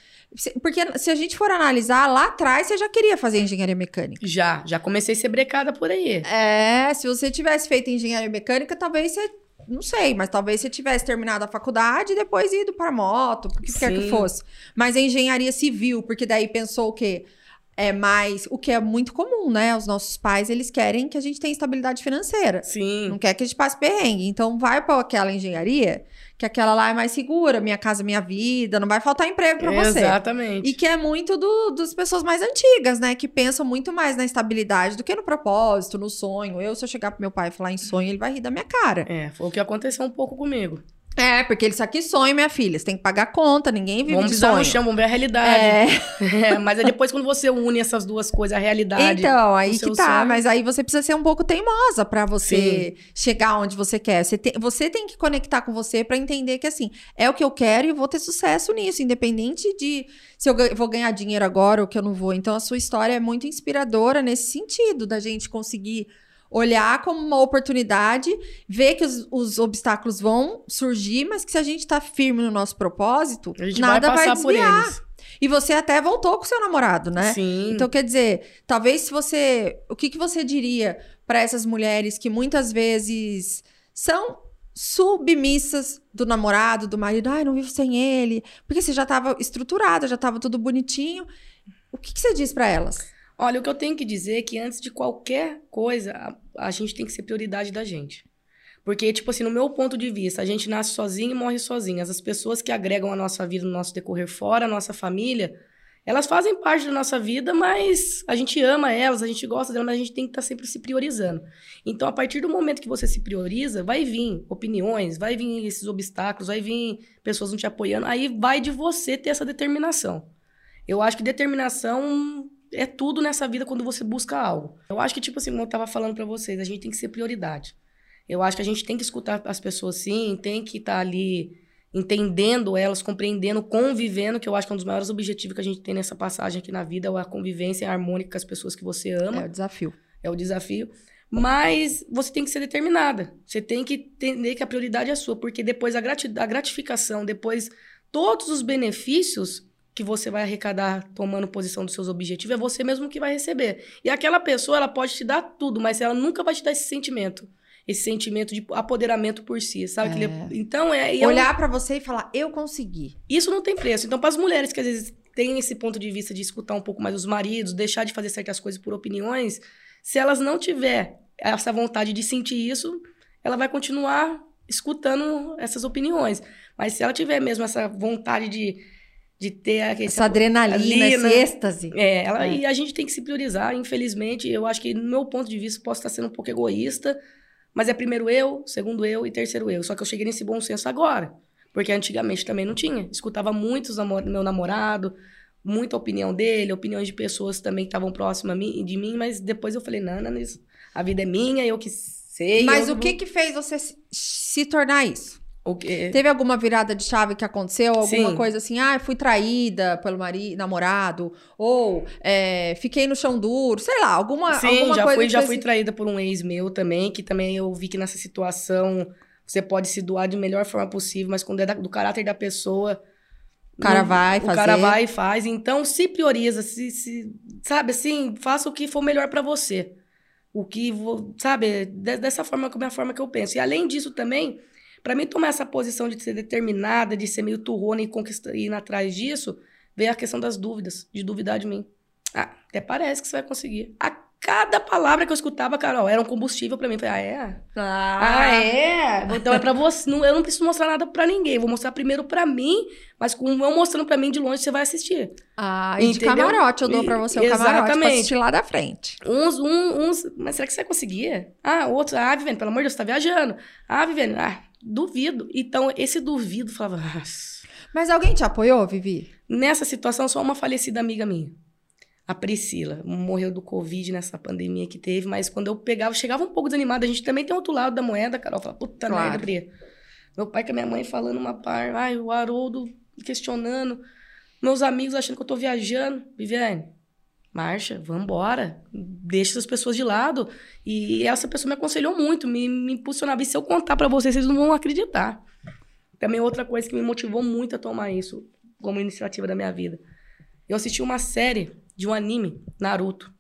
Porque se a gente for analisar, lá atrás você já queria fazer engenharia mecânica. Já, já comecei a ser brecada por aí. É, se você tivesse feito engenharia mecânica, talvez você. Não sei, mas talvez você tivesse terminado a faculdade e depois ido para moto, o que quer que fosse. Mas a engenharia civil, porque daí pensou o quê? É mais. O que é muito comum, né? Os nossos pais, eles querem que a gente tenha estabilidade financeira. Sim. Não quer que a gente passe perrengue. Então, vai para aquela engenharia, que aquela lá é mais segura, minha casa, minha vida, não vai faltar emprego para você. Exatamente. E que é muito do, das pessoas mais antigas, né? Que pensam muito mais na estabilidade do que no propósito, no sonho. Eu, se eu chegar pro meu pai e falar em sonho, ele vai rir da minha cara. É, foi o que aconteceu um pouco comigo. É, porque ele sabe que sonho, minha filha. Você tem que pagar conta, ninguém vive Vamos de sonho. no chão, vamos ver a realidade. É, É, mas é depois quando você une essas duas coisas, a realidade. então, aí que tá. sonho. Mas aí você precisa ser um pouco teimosa pra você chegar onde você quer. Você, te- você tem que conectar com você pra entender que, assim, é o que eu quero e vou ter sucesso nisso, independente de se eu vou ganhar dinheiro agora ou que eu não vou. Então, a sua história é muito inspiradora nesse sentido, da gente conseguir olhar como uma oportunidade, ver que os, os obstáculos vão surgir, mas que se a gente tá firme no nosso propósito, nada vai vai, desviar. E você até voltou com seu namorado, né? Sim. Então, quer dizer, talvez se você. O que, que você diria para essas mulheres que muitas vezes são submissas do namorado, do marido, ai, não vivo sem ele, porque você já estava estruturada, já estava tudo bonitinho. O que, que você diz para elas? Olha, o que eu tenho que dizer é que antes de qualquer coisa, a, a gente tem que ser prioridade da gente. Porque, tipo assim, no meu ponto de vista, a gente nasce sozinho e morre sozinho. As pessoas que agregam a nossa vida no nosso decorrer fora, a nossa família, elas fazem parte da nossa vida, mas a gente ama elas, a gente gosta delas, mas a gente tem que estar tá sempre se priorizando. Então, a partir do momento que você se prioriza, vai vir opiniões, vai vir esses obstáculos, vai vir pessoas não te apoiando, aí vai de você ter essa determinação. Eu acho que determinação é tudo nessa vida quando você busca algo. Eu acho que, tipo assim, como eu estava falando para vocês, a gente tem que ser prioridade. Eu acho que a gente tem que escutar as pessoas sim, tem que estar tá ali entendendo elas, compreendendo, convivendo, que eu acho que é um dos maiores objetivos que a gente tem nessa passagem aqui na vida, é a convivência harmônica com as pessoas que você ama. É o desafio. É o desafio. Mas você tem que ser determinada. Você tem que entender que a prioridade é sua, porque depois a gratificação, depois todos os benefícios que você vai arrecadar tomando posição dos seus objetivos, é você mesmo que vai receber. E aquela pessoa, ela pode te dar tudo, mas ela nunca vai te dar esse sentimento esse sentimento de apoderamento por si, sabe? É. então é, é olhar um... para você e falar eu consegui. Isso não tem preço. Então para as mulheres que às vezes têm esse ponto de vista de escutar um pouco mais os maridos, deixar de fazer certas coisas por opiniões, se elas não tiver essa vontade de sentir isso, ela vai continuar escutando essas opiniões. Mas se ela tiver mesmo essa vontade de de ter essa adrenalina, esse êxtase. É, ela, é. e a gente tem que se priorizar, infelizmente. Eu acho que, no meu ponto de vista, posso estar sendo um pouco egoísta, mas é primeiro eu, segundo eu e terceiro eu. Só que eu cheguei nesse bom senso agora. Porque antigamente também não tinha. Escutava muito namor meu namorado, muita opinião dele, opiniões de pessoas também que estavam próximas de mim, mas depois eu falei, não, a vida é minha, eu que sei. Mas o que que fez você se tornar isso? Teve alguma virada de chave que aconteceu? Alguma Sim. coisa assim, ah, fui traída pelo marido, namorado, ou é, fiquei no chão duro, sei lá, alguma, Sim, alguma já coisa. Fui, já fui traída por um ex meu também, que também eu vi que nessa situação você pode se doar de melhor forma possível, mas quando é da, do caráter da pessoa. O cara vai fazer. O cara vai e faz. Então, se prioriza, se, se sabe assim, faça o que for melhor para você. O que, sabe, dessa forma, é a forma que eu penso. E além disso também, para mim tomar essa posição de ser determinada, de ser meio turrona e conquistar, ir atrás disso, veio a questão das dúvidas, de duvidar de mim. Ah, até parece que você vai conseguir. A cada palavra que eu escutava, Carol, era um combustível para mim. Eu falei, ah, é? Ah, ah é? Então é para você. Não, eu não preciso mostrar nada para ninguém. Vou mostrar primeiro para mim, mas com eu mostrando para mim de longe, você vai assistir. Ah, e Entendeu? de camarote eu dou para você o Exatamente. camarote pra assistir lá da frente. Uns, um, uns, mas será que você vai conseguir? Ah, outros, ah, Viviane, pelo amor de Deus, você tá viajando. Ah, Viviane, ah, duvido. Então, esse duvido, falava... Mas alguém te apoiou, Vivi? Nessa situação, só uma falecida amiga minha a Priscila. Morreu do Covid nessa pandemia que teve, mas quando eu pegava, chegava um pouco desanimada. A gente também tem outro lado da moeda, Carol. Fala, puta claro. merda, Pri. Meu pai com a minha mãe falando uma par, ai, o Haroldo questionando. Meus amigos achando que eu tô viajando. Viviane, marcha, vambora. Deixa essas pessoas de lado. E essa pessoa me aconselhou muito, me, me impulsionava. E se eu contar para vocês, vocês não vão acreditar. Também outra coisa que me motivou muito a tomar isso como iniciativa da minha vida. Eu assisti uma série de um anime, Naruto.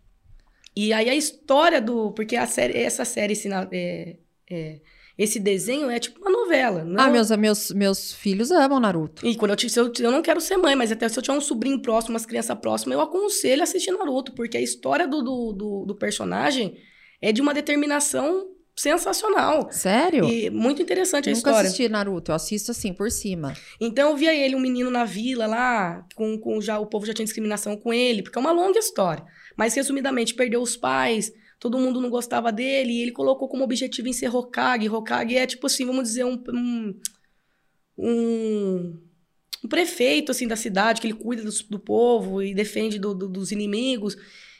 E aí a história do. Porque a série, essa série, esse, é, é, esse desenho é tipo uma novela. Não... Ah, meus, meus, meus filhos amam Naruto. E quando eu, se eu, eu não quero ser mãe, mas até se eu tiver um sobrinho próximo, umas crianças próximas, eu aconselho a assistir Naruto, porque a história do, do, do, do personagem é de uma determinação sensacional. Sério? E muito interessante a Nunca história. Nunca assisti Naruto, eu assisto assim, por cima. Então eu via ele, um menino na vila lá, com, com já o povo já tinha discriminação com ele, porque é uma longa história. Mas resumidamente, perdeu os pais, todo mundo não gostava dele, e ele colocou como objetivo em ser Hokage. Hokage é tipo assim, vamos dizer, um, um, um, prefeito assim da cidade, que ele cuida do, do povo e defende do, do, dos inimigos.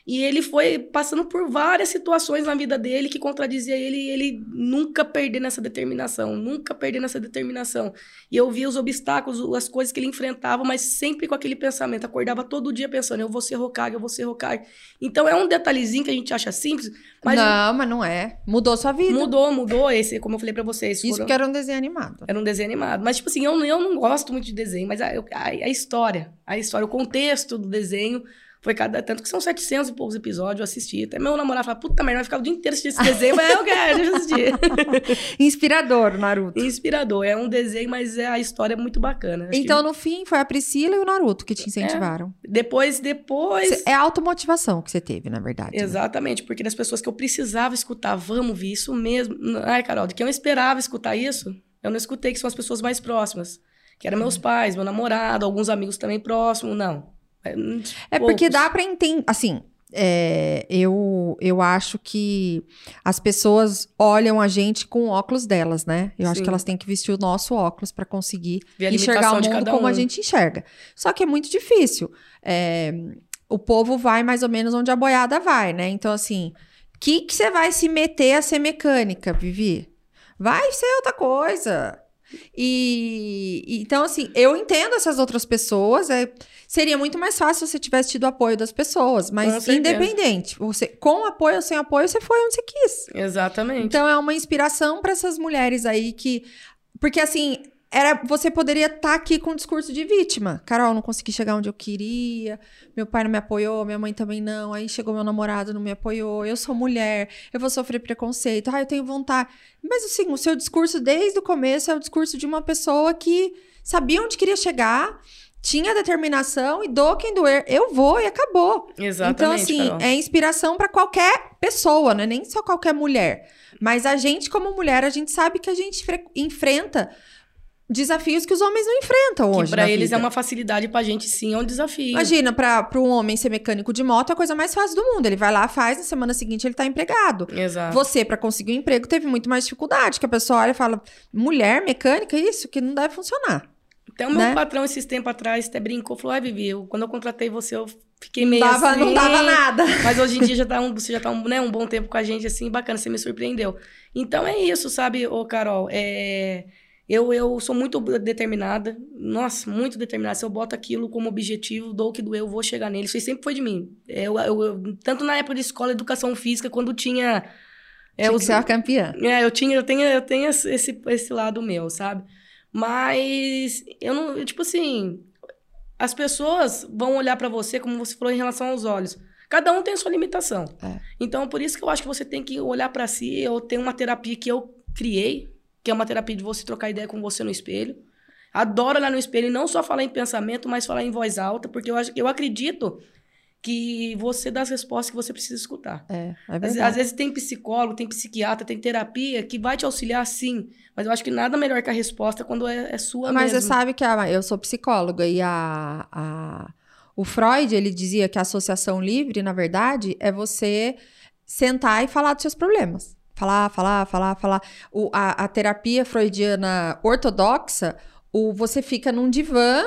E ele foi passando por várias situações na vida dele que contradizia ele e ele nunca perder nessa determinação, nunca perder nessa determinação. E eu via os obstáculos, as coisas que ele enfrentava, mas sempre com aquele pensamento. Acordava todo dia pensando, eu vou ser Hokage, eu vou ser Hokage. Então é um detalhezinho que a gente acha simples, mas... Não, mas não é. Mudou sua vida. Mudou, mudou esse, como eu falei para vocês. Isso foram... porque era um desenho animado. Era um desenho animado. Mas, tipo assim, eu, eu não gosto muito de desenho, mas a, a, a história, a história, o contexto do desenho Foi cada. Tanto que são 700 e poucos episódios, eu assisti. Até meu namorado fala, puta merda, vai ficar o dia inteiro assistindo esse desenho. mas eu quero, deixa eu assistir. Inspirador, Naruto. Inspirador. É um desenho, mas é, a história é muito bacana. Então, no fim, foi a Priscila e o Naruto que te incentivaram. que depois, depois. É a automotivação que você teve, na verdade. né? Exatamente, porque das pessoas que eu precisava escutar, vamos ver isso mesmo. Ai, Carol, de quem eu esperava escutar isso, eu não escutei, que são as pessoas mais próximas. Que eram meus pais, meu namorado, alguns amigos também próximos, não. É, porque poucos. dá pra entender. Assim, é, eu, eu acho que as pessoas olham a gente com o óculos delas, né? Eu acho Sim. que elas têm que vestir o nosso óculos pra conseguir enxergar o de mundo cada como a um. gente enxerga. Só que é muito difícil. É, o povo vai mais ou menos onde a boiada vai, né? Então, assim, o que que você vai se meter a ser mecânica, Vivi? Vai ser outra coisa. E e- então, assim, eu entendo essas outras pessoas. é- seria muito mais fácil se você tivesse tido apoio das pessoas, mas independente. Você, com apoio ou sem apoio, você foi onde você quis. Exatamente. Então é uma inspiração para essas mulheres aí que. Porque assim, era você poderia estar aqui com um discurso de vítima. Carol, não consegui chegar onde eu queria, meu pai não me apoiou, minha mãe também não, aí chegou meu namorado, não me apoiou, eu sou mulher, eu vou sofrer preconceito, ah, eu tenho vontade. Mas assim, o seu discurso desde o começo é o discurso de uma pessoa que sabia onde queria chegar. Tinha determinação e do quem doer, eu vou e acabou. Exatamente. Então, assim, Carol. é inspiração para qualquer pessoa, né? Nem só qualquer mulher. Mas a gente, como mulher, a gente sabe que a gente fre- enfrenta desafios que os homens não enfrentam que hoje. pra na eles vida. é uma facilidade, pra gente sim é um desafio. Imagina, para um homem ser mecânico de moto é a coisa mais fácil do mundo. Ele vai lá, faz, na semana seguinte ele tá empregado. Exato. Você, para conseguir um emprego, teve muito mais dificuldade. Que a pessoa olha e fala: mulher mecânica, isso que não deve funcionar. Até o meu né? patrão, esses tempos atrás, até brincou, falou, ai, Vivi, eu- quando eu contratei você, eu fiquei meio Dava, assim. Não dava nada. Mas hoje em dia já tá um, você já tá um, né, um bom tempo com a gente, assim, bacana, você me surpreendeu. Então é isso, sabe, ô Carol? É, eu, eu sou muito determinada, nossa, muito determinada. Se eu boto aquilo como objetivo, dou o que doer, eu vou chegar nele. Isso sempre foi de mim. É, Eu, eu- eu- tanto na época de escola, educação física, quando tinha. É, Tinha que ser a campeã. é, eu tinha, eu tenho, eu tenho esse, esse lado meu, sabe? Mas eu não, tipo assim, as pessoas vão olhar pra você como você falou em relação aos olhos. Cada um tem a sua limitação. É. Então, por isso que eu acho que você tem que olhar pra si. Eu tenho uma terapia que eu criei, que é uma terapia de você trocar ideia com você no espelho. Adoro olhar no espelho e não só falar em pensamento, mas falar em voz alta, porque eu, acho, eu acredito que você dá as respostas que você precisa escutar. É, é Às, às vezes tem psicólogo, tem psiquiatra, tem terapia que vai te auxiliar sim. Mas eu acho que nada melhor que a resposta quando é, é sua Mas mesmo. você sabe que a- eu sou psicóloga e a, a- o Freud, ele dizia que a associação livre, na verdade, é você sentar e falar dos seus problemas. Falar, falar, falar, falar. O, a, a terapia freudiana ortodoxa, o, você fica num divã,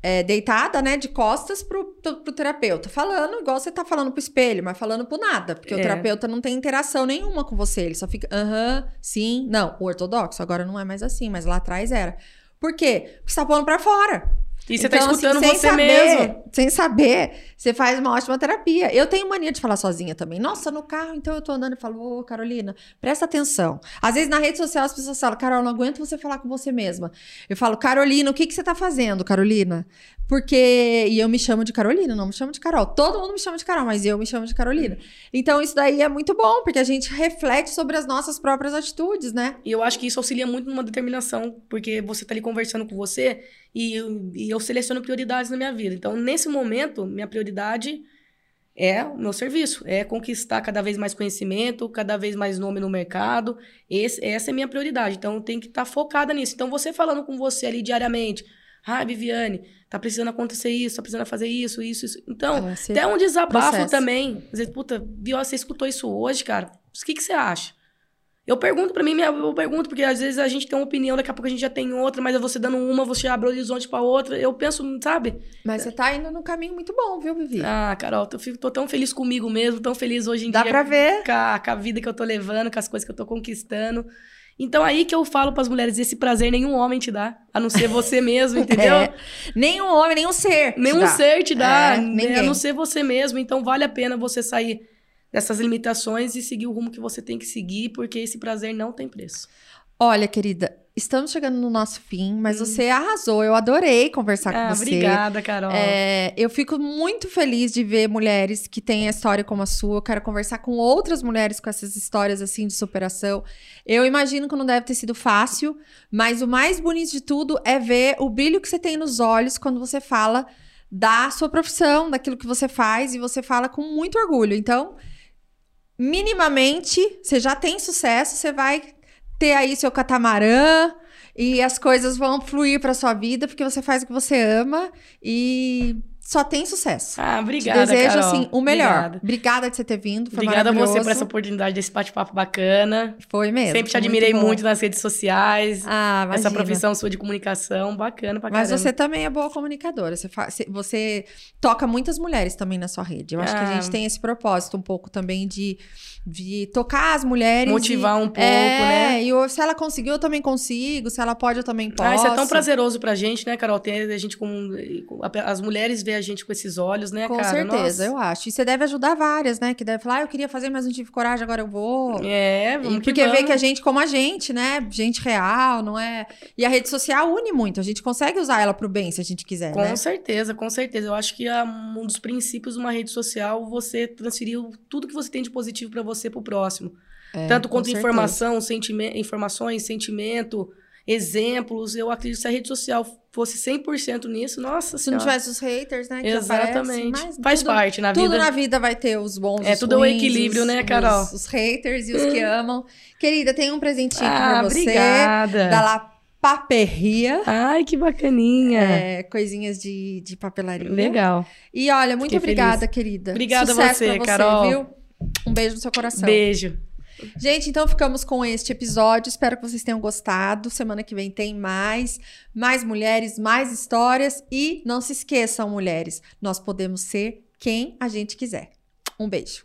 é, deitada, né, de costas pro, pro, pro terapeuta, falando igual você tá falando pro espelho, mas falando pro nada, porque o É. terapeuta não tem interação nenhuma com você, ele só fica, aham, sim, não, o ortodoxo agora não é mais assim, mas lá atrás era. Por quê? Porque você tá pondo pra fora. E você Então, tá escutando assim, sem você saber, mesmo. Sem saber, você faz uma ótima terapia. Eu tenho mania de falar sozinha também. Nossa, no carro, então eu tô andando e falo, ô, Carolina, presta atenção. Às vezes na rede social as pessoas falam, Carol, não aguento você falar com você mesma. Eu falo, Carolina, o que, que você tá fazendo, Carolina? Porque. E eu me chamo de Carolina, não me chamo de Carol. Todo mundo me chama de Carol, mas eu me chamo de Carolina. Então isso daí é muito bom, porque a gente reflete sobre as nossas próprias atitudes, né? E eu acho que isso auxilia muito numa determinação, porque você tá ali conversando com você e eu, e eu seleciono prioridades na minha vida. Então, nesse momento, minha prioridade é o meu serviço, é conquistar cada vez mais conhecimento, cada vez mais nome no mercado. Esse, essa é a minha prioridade. Então, tenho que estar focada nisso. Então, você falando com você ali diariamente, ah, Viviane, tá precisando acontecer isso, tá precisando fazer isso, isso, isso. Então, você- até um desabafo processo. também. Às vezes, puta, viu, você escutou isso hoje, cara? O que, que você acha? Eu pergunto pra mim, eu pergunto, porque às vezes a gente tem uma opinião, daqui a pouco a gente já tem outra, mas é você dando uma, você abre o horizonte pra outra. Eu penso, sabe? Mas você tá indo num caminho muito bom, viu, Vivi? Ah, Carol, eu fico, tô tão feliz comigo mesmo, tão feliz hoje em Dá dia pra ver. com a, com a vida que eu tô levando, com as coisas que eu tô conquistando. Então aí que eu falo pras mulheres, esse prazer nenhum homem te dá, a não ser você mesmo, entendeu? É. Nenhum homem, nenhum ser. Nenhum dá. ser te dá, É, né? a não ser você mesmo. Então vale a pena você sair dessas limitações e seguir o rumo que você tem que seguir, porque esse prazer não tem preço. Olha, querida, estamos chegando no nosso fim, mas você arrasou. Eu adorei conversar Hum. Ah, com você. obrigada, Carol. É, eu fico muito feliz de ver mulheres que têm a história como a sua. Eu quero conversar com outras mulheres com essas histórias assim de superação. Eu imagino que não deve ter sido fácil, mas o mais bonito de tudo é ver o brilho que você tem nos olhos quando você fala da sua profissão, daquilo que você faz e você fala com muito orgulho. Então, minimamente, você já tem sucesso, você vai ter aí seu catamarã e as coisas vão fluir para sua vida porque você faz o que você ama e só tem sucesso. Ah, obrigada, Te desejo Carol. assim o melhor. Obrigada. Obrigada de você ter vindo, foi Obrigada a você por essa oportunidade desse bate-papo bacana. Foi mesmo. Sempre te admirei bom. muito, nas redes sociais. Ah, essa imagina. profissão sua de comunicação, bacana pra Mas caramba. você também é boa comunicadora. Você, fa- você- toca muitas mulheres também na sua rede. Eu acho que a Ah. gente tem esse propósito um pouco também de, de tocar as mulheres. Motivar e, um pouco, é, né? E eu- se ela conseguiu, eu também consigo. Se ela pode, eu também posso. Ah, isso é tão prazeroso pra gente, né, Carol? Ter a gente com- As mulheres ver a gente com esses olhos, né, Com cara? certeza, Nossa. eu acho. E você deve ajudar várias, né? Que deve falar, ah, eu queria fazer, mas não tive coragem, agora eu vou. É, E vamos que porque vê que a gente como a gente, né? Gente real, não é? E a rede social une muito. A gente consegue usar ela pro bem, se a gente quiser, Com né? certeza, com certeza. Eu acho que é um dos princípios de uma rede social você transferir tudo que você tem de positivo pra você pro próximo. É, Tanto com quanto informação, sentimento, informações, sentimento, exemplos. Eu acredito que se a rede social fosse 100% nisso, nossa Se não senhora. tivesse os haters, né? Exatamente. aparecem, Faz tudo- parte na Tudo vida. na vida vai ter os bons, É os tudo o ruins, equilíbrio, os- né, Carol? Os, os haters e os que amam. Querida, tem um presentinho aqui Ah, pra você. obrigada. Da La Paperria. Ai, que bacaninha. É, coisinhas de, de papelaria. Legal. E olha, muito Fiquei obrigada, feliz. querida. Obrigada a Sucesso você, pra Carol. viu? Um beijo no seu coração. Beijo. Gente, então ficamos com este episódio. Espero que vocês tenham gostado. Semana que vem tem mais, mais mulheres, mais histórias e não se esqueçam, mulheres, nós podemos ser quem a gente quiser. Um beijo.